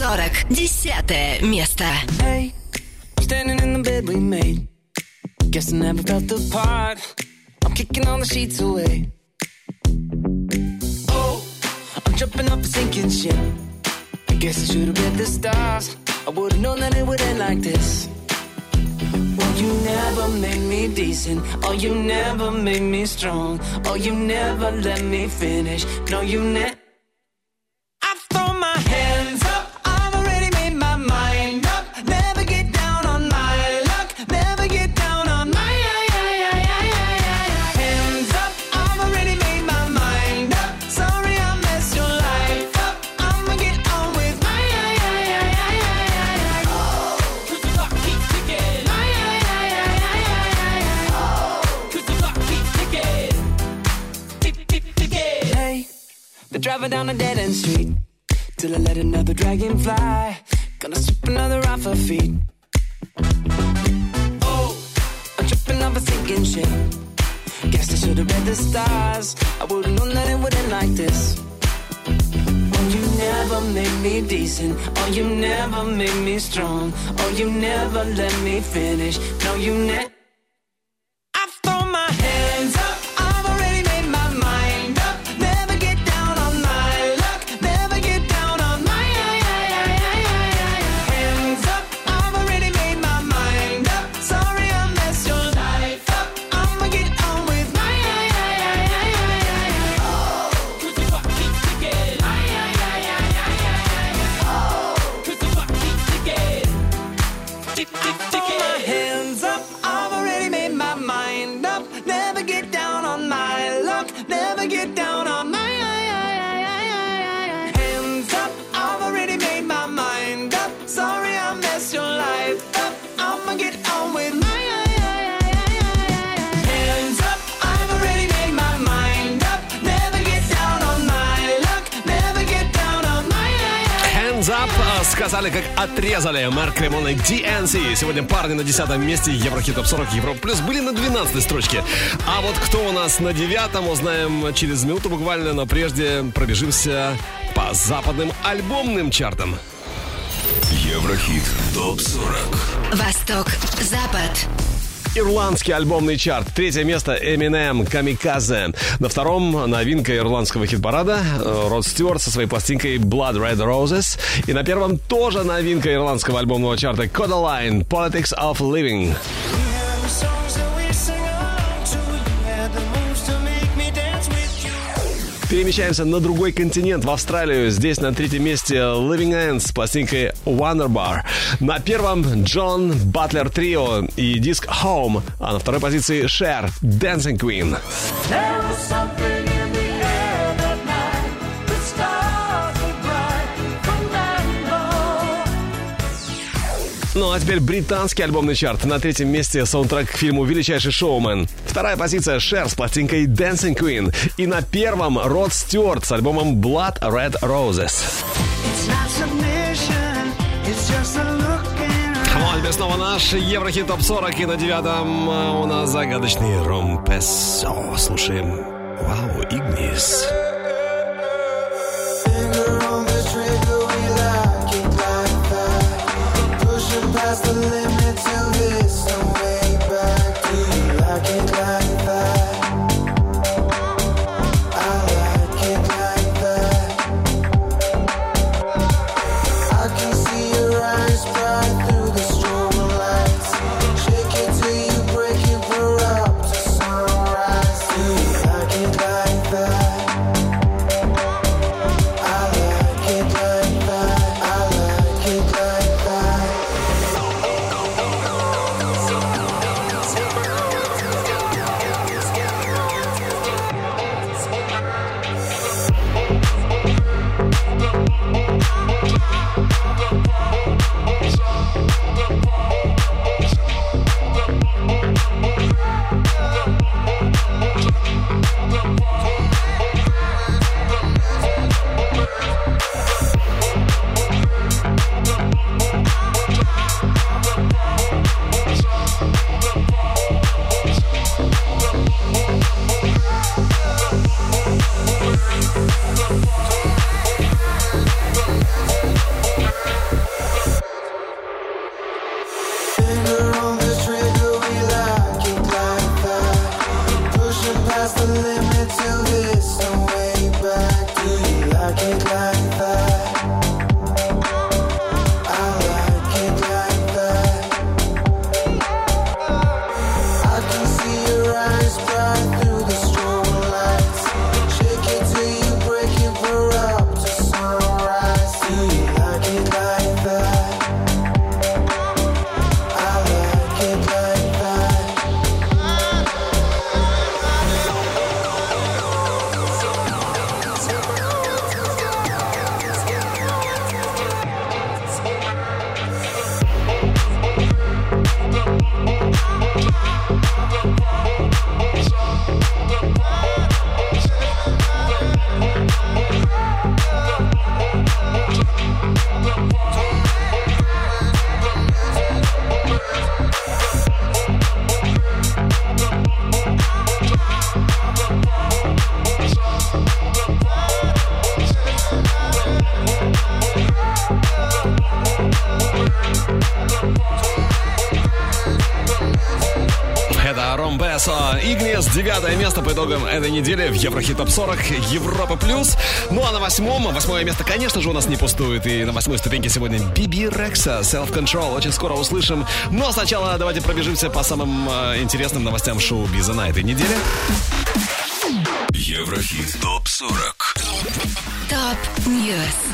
40. Десятое место. Hey, standing in the bed we made. Guess I never felt the part. I'm kicking all the sheets away. Oh, I'm jumping off a sinking ship. I guess I should have read the stars. I would have known that it would end like this. Well, you never made me decent. Oh, you never made me strong. Oh, you never let me finish. No, you never. Feet. Oh, I'm tripping off a sinking ship. Guess I should've read the stars. I would've known that it would end like this. Oh, you never made me decent. Oh, you never made me strong. Oh, you never let me finish. No, you never. Сказали, как отрезали Марк Ремон и DNC. Сегодня парни на десятом месте Еврохит Топ 40 Европа Плюс были на 12 строчке. А вот кто у нас на девятом, узнаем через минуту буквально, но прежде пробежимся по западным альбомным чартам. Еврохит. Топ 40. Восток. Запад. Ирландский альбомный чарт. Третье место Eminem Камиказе. На втором новинка ирландского хит-парада э, Род Стюарт со своей пластинкой Blood Red Roses. И на первом тоже новинка ирландского альбомного чарта Codaline Politics of Living. Перемещаемся на другой континент, в Австралию. Здесь на третьем месте Living Ends с пластинкой Wonder Bar. На первом Джон Батлер Трио и диск Home. А на второй позиции Cher Dancing Queen. There was something Ну а теперь британский альбомный чарт. На третьем месте саундтрек к фильму «Величайший шоумен». Вторая позиция Cher с пластинкой Dancing Queen. И на первом Род Стюарт с альбомом Blood Red Roses. In Come on, теперь снова наш Еврохит Топ 40. И на девятом э, у нас загадочный Rompasso. Слушаем. Вау, Ignis. on sky's the limit. Итогам этой недели в Еврохит Топ 40 Европа Плюс. Ну а на восьмом, восьмое место, конечно же, у нас не пустует. И на восьмой ступеньке сегодня Биби Рекса, Self Control. Очень скоро услышим. Но сначала давайте пробежимся по самым э, интересным новостям шоу-биза на этой неделе. Еврохит ТОП 40 Top News.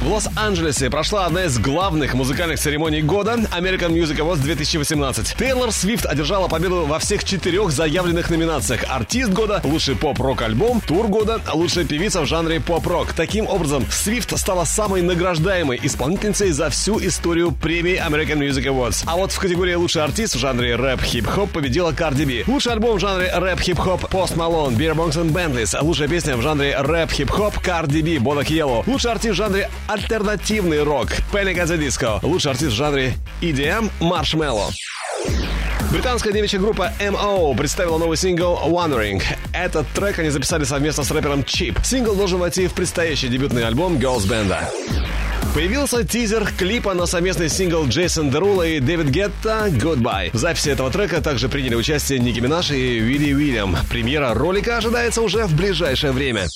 В Лос-Анджелесе прошла одна из главных музыкальных церемоний года American Music Awards 2018. Тейлор Свифт одержала победу во всех четырех заявленных номинациях. Артист года, лучший поп-рок альбом, тур года, лучшая певица в жанре поп-рок. Таким образом, Свифт стала самой награждаемой исполнительницей за всю историю премии American Music Awards. А вот в категории лучший артист в жанре рэп-хип-хоп победила Cardi B. Лучший альбом в жанре рэп-хип-хоп Post Malone, Beer Bongs and Bentleys. Лучшая песня в жанре рэп-хип-хоп Cardi B, Bodak Yellow. Лучший артист в жанре альтернативный рок Panic at. Лучший артист в жанре EDM Marshmello. Британская девичья группа MO представила новый сингл Wondering. Этот трек они записали совместно с рэпером Чип. Сингл должен войти в предстоящий дебютный альбом Girls Band. Появился тизер клипа на совместный сингл Джейсон Дерула и Дэвид Гетта «Goodbye». В записи этого трека также приняли участие Ники Минаж и Вилли Уильям. Премьера ролика ожидается уже в ближайшее время.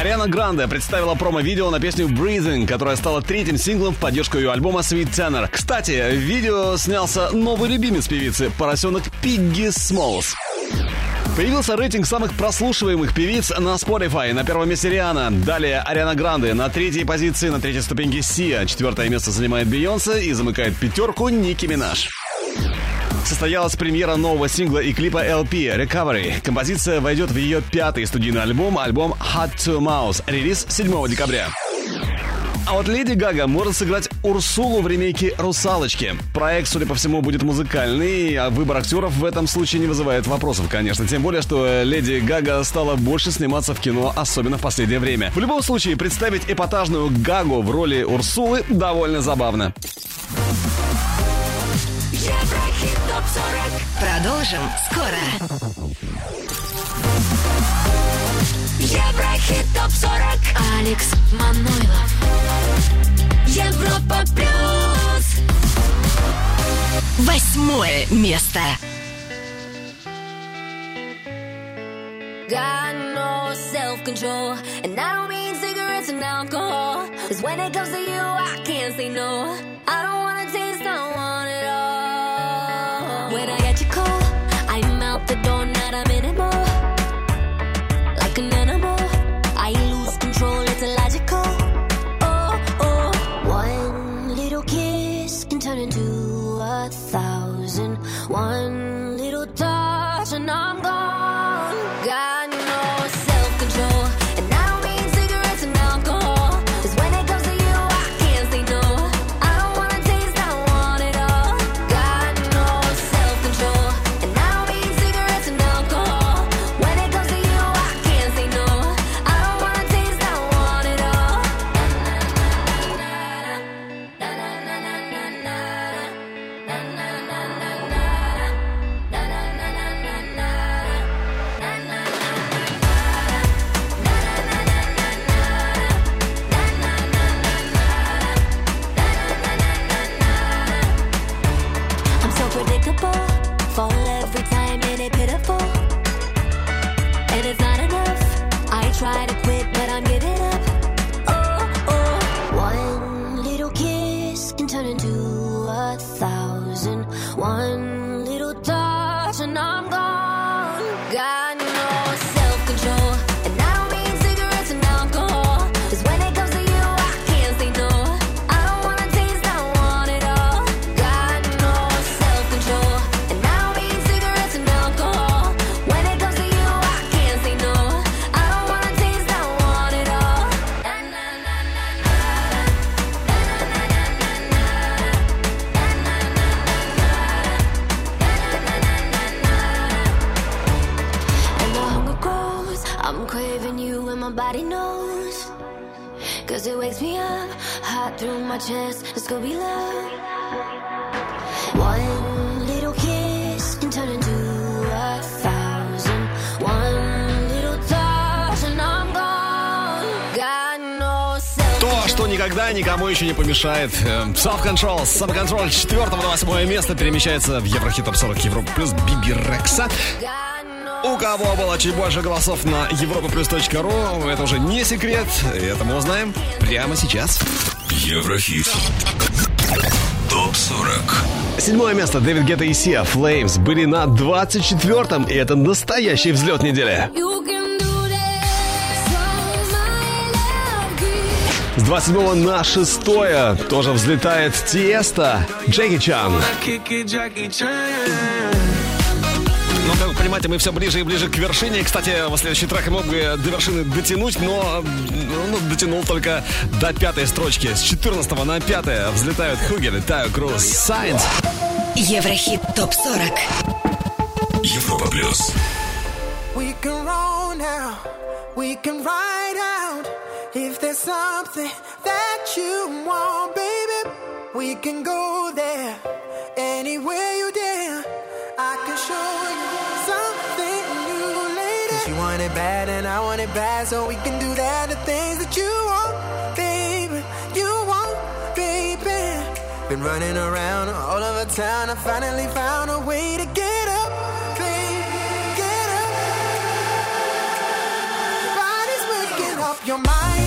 Ариана Гранде представила промо-видео на песню Breathing, которая стала третьим синглом в поддержку ее альбома Sweet Tenor. Кстати, в видео снялся новый любимец певицы, поросенок Пигги Смолс. Появился рейтинг самых прослушиваемых певиц на Spotify. На первом месте Риана, далее Ариана Гранде, на третьей позиции, на третьей ступеньке Сия. Четвертое место занимает Бейонсе и замыкает пятерку Ники Минаж. Состоялась премьера нового сингла и клипа LP Recovery. Композиция войдет в ее пятый студийный альбом, альбом Hot to Mouse. Релиз 7 декабря. А вот Леди Гага может сыграть Урсулу в ремейке «Русалочки». Проект, судя по всему, будет музыкальный, а выбор актеров в этом случае не вызывает вопросов, конечно. Тем более, что Леди Гага стала больше сниматься в кино, особенно в последнее время. В любом случае, представить эпатажную Гагу в роли Урсулы довольно забавно. Еврохит топ 40. Продолжим скоро. Еврохит топ 40. Алекс Манойлов. Европа плюс. Восьмое место. Got no self-control And I don't mean cigarettes and alcohol Cause when it comes to you, I can't say no I don't wanna taste, chest. It's gonna be love. One little kiss can turn into a thousand. One little touch, and I'm gone. No self То, что никогда никому еще не помешает. Эм, Self-Control, Self-Control 4 на 8 место перемещается в Еврохит Топ 40 Европа плюс Биби Рекса. У кого было чуть больше голосов на europaplus.ru, это уже не секрет, и это мы узнаем прямо сейчас. Еврохит. Топ 40. Седьмое место Дэвид Гетта и Сия Flames были на 24-м, и это настоящий взлет недели. С 27 на 6 тоже взлетает Тиеста Джеки Чан. Ну, как вы понимаете, мы все ближе и ближе к вершине. Кстати, во следующий трек я мог бы до вершины дотянуть, но ну, дотянул только до пятой строчки. С 14 на 5 взлетают Хугель и Тайо Круз. Сайнс. Еврохит ТОП-40. Европа плюс. We can roll now, we can ride out. If there's something that you want, baby, we can go there. Anywhere want it bad and I want it bad, so we can do that. The things that you want, baby, you want, baby. Been running around all over town, I finally found a way to get up, baby, get up. Your body's waking up your mind,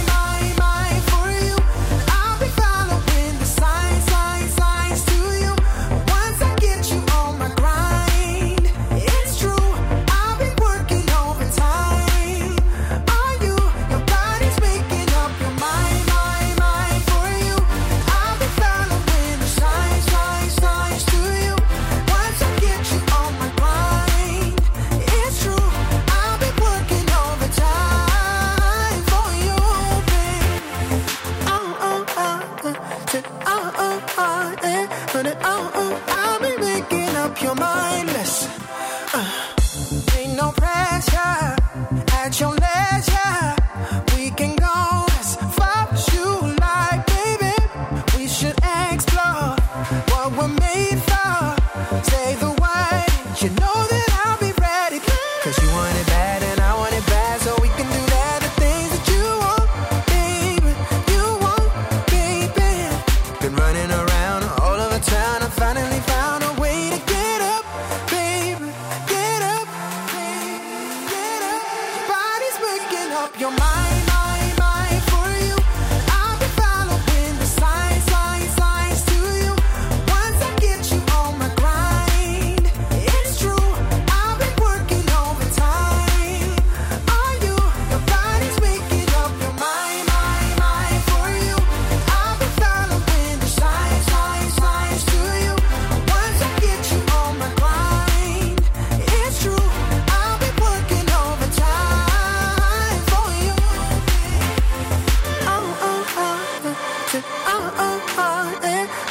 oh, oh, I'll be making up your mind.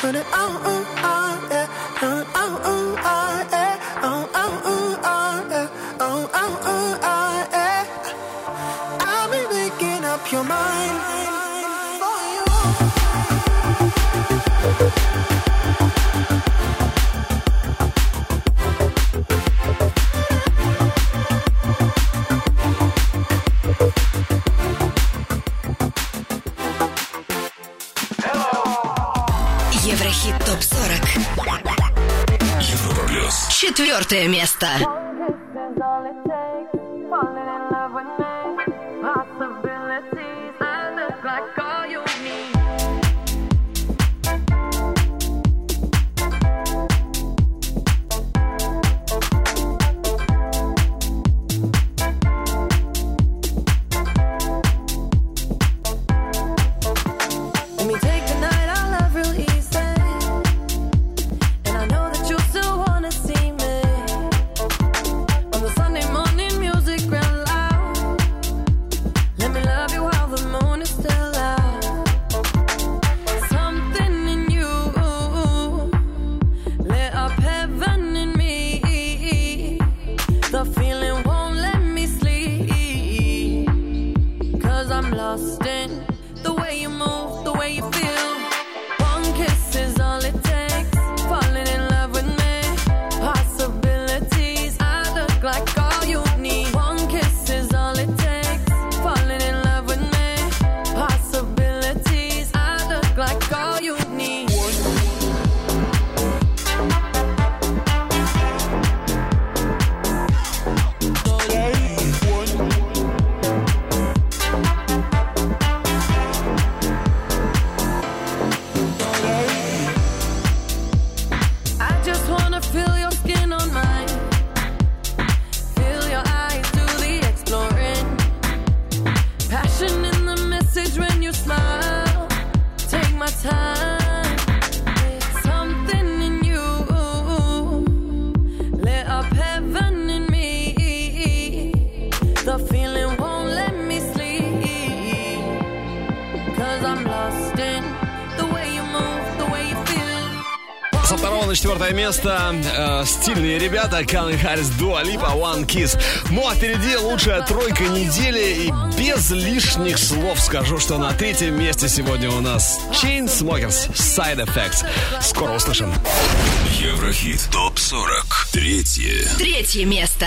Put it on, on, on, yeah. On, on, on, on, yeah. On, on, on, on, yeah. On, on, on, on, yeah. I've been making up your mind for you. Четвертое место. место э, стильные ребята Калвин Харрис, Дуа Липа, One Kiss. Ну а впереди лучшая тройка недели и без лишних слов скажу, что на третьем месте сегодня у нас Chainsmokers Side Effects. Скоро услышим. Еврохит ТОП-40 Третье Третье место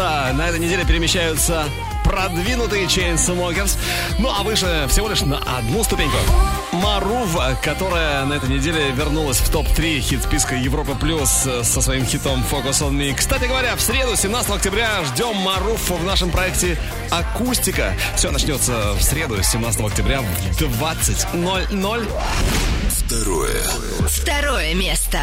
место на этой неделе перемещаются продвинутые Chainsmokers. Ну а выше всего лишь на одну ступеньку. Марува, которая на этой неделе вернулась в топ-3 хит-списка Европы Плюс э, со своим хитом Focus on Me. Кстати говоря, в среду, 17 октября, ждем Маруфу в нашем проекте «Акустика». Все начнется в среду, 17 октября в 20.00. Второе. Второе место.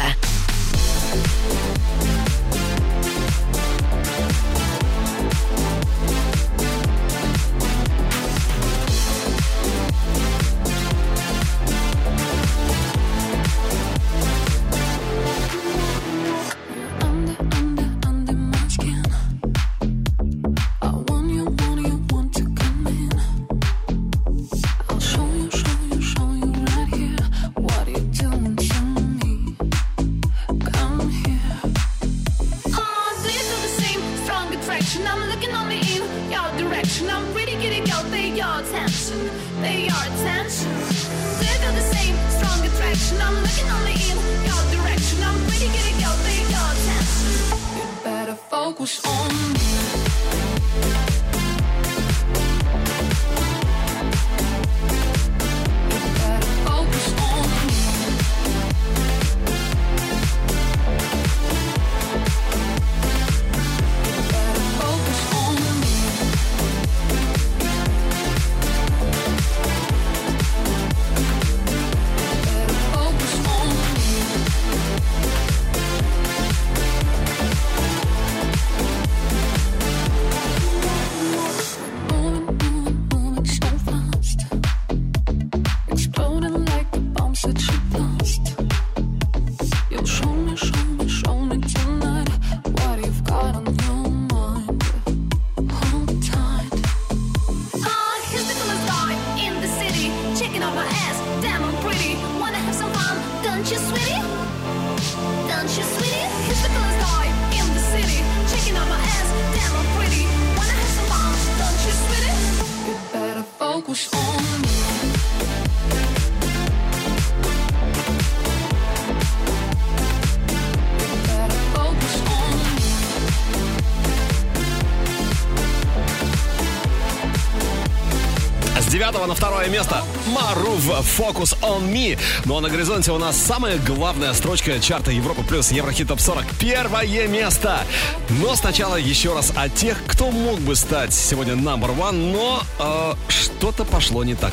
focus on Марув Focus on Me. Ну а на горизонте у нас самая главная строчка чарта Европа плюс Еврохит Топ 40. Первое место. Но сначала еще раз о тех, кто мог бы стать сегодня number one, но э, что-то пошло не так.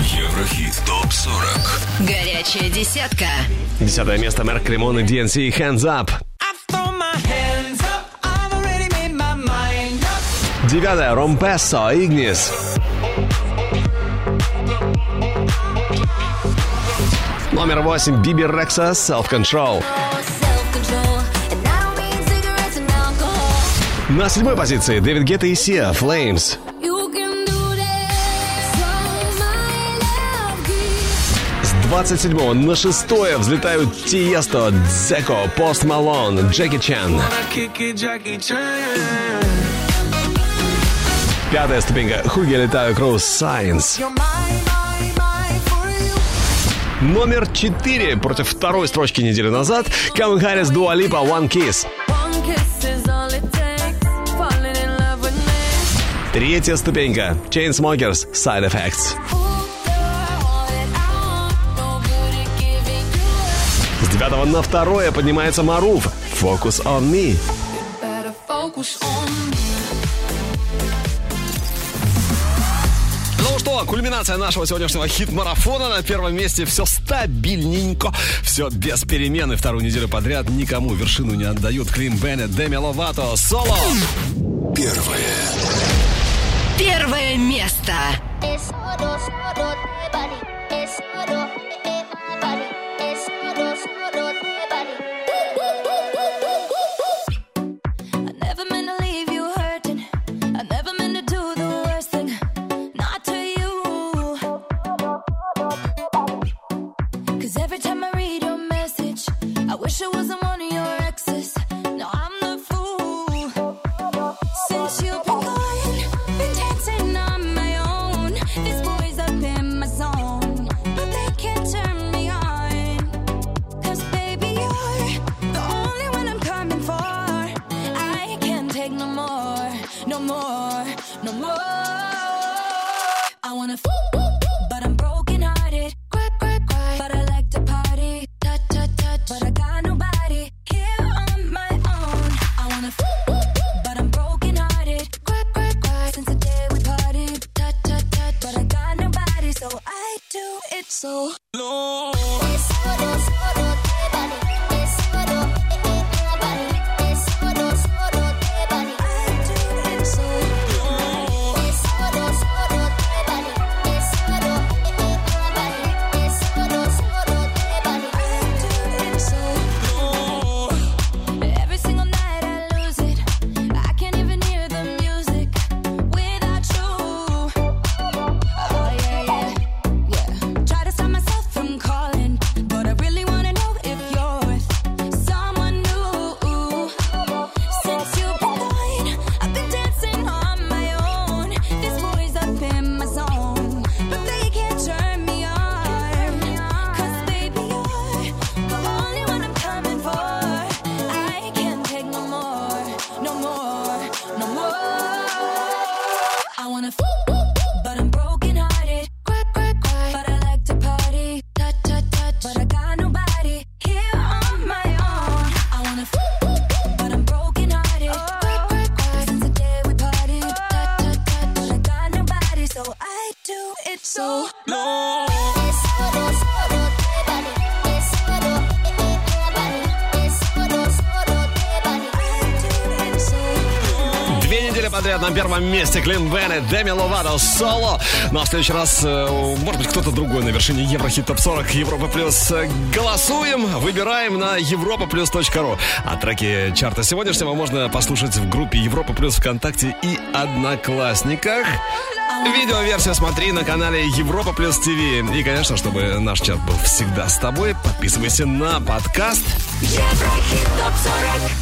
Еврохит ТОП-40 Горячая десятка. Десятое место Мерк Кремон и DNC Hands Up. Throw my hands up, I've already made my mind up. Девятое Ромпессо Игнис. Номер восемь Биби Рекса Self Control. На седьмой позиции Дэвид Гетта и Сия Flames. С 27 на шестое взлетают Тиесто, Дзеко, Пост Малон, Джеки Чан. Пятая ступенька Хуги летаю Круз Сайенс. Номер четыре против второй строчки недели назад Калвин Харрис Дуа Липа One Kiss. Третья ступенька Chainsmokers Side Effects. С девятого на второе поднимается Маруф Focus on Me. Кульминация нашего сегодняшнего хит-марафона. На первом месте все стабильненько, все без перемены. Вторую неделю подряд никому вершину не отдают. Клим Беннет, Деми Ловато, Соло. Первое Первое место. I на первом месте Клин Беннет, Деми Ловато, Соло. Ну а в следующий раз, э, может быть, кто-то другой на вершине Еврохит Топ 40 Европа Плюс. Э, Голосуем, выбираем на европаплюс.ру. А треки чарта сегодняшнего можно послушать в группе Европа Плюс ВКонтакте и Одноклассниках. Видеоверсию смотри на канале Европа Плюс ТВ. И, конечно, чтобы наш чат был всегда с тобой, подписывайся на подкаст. Еврохит топ 40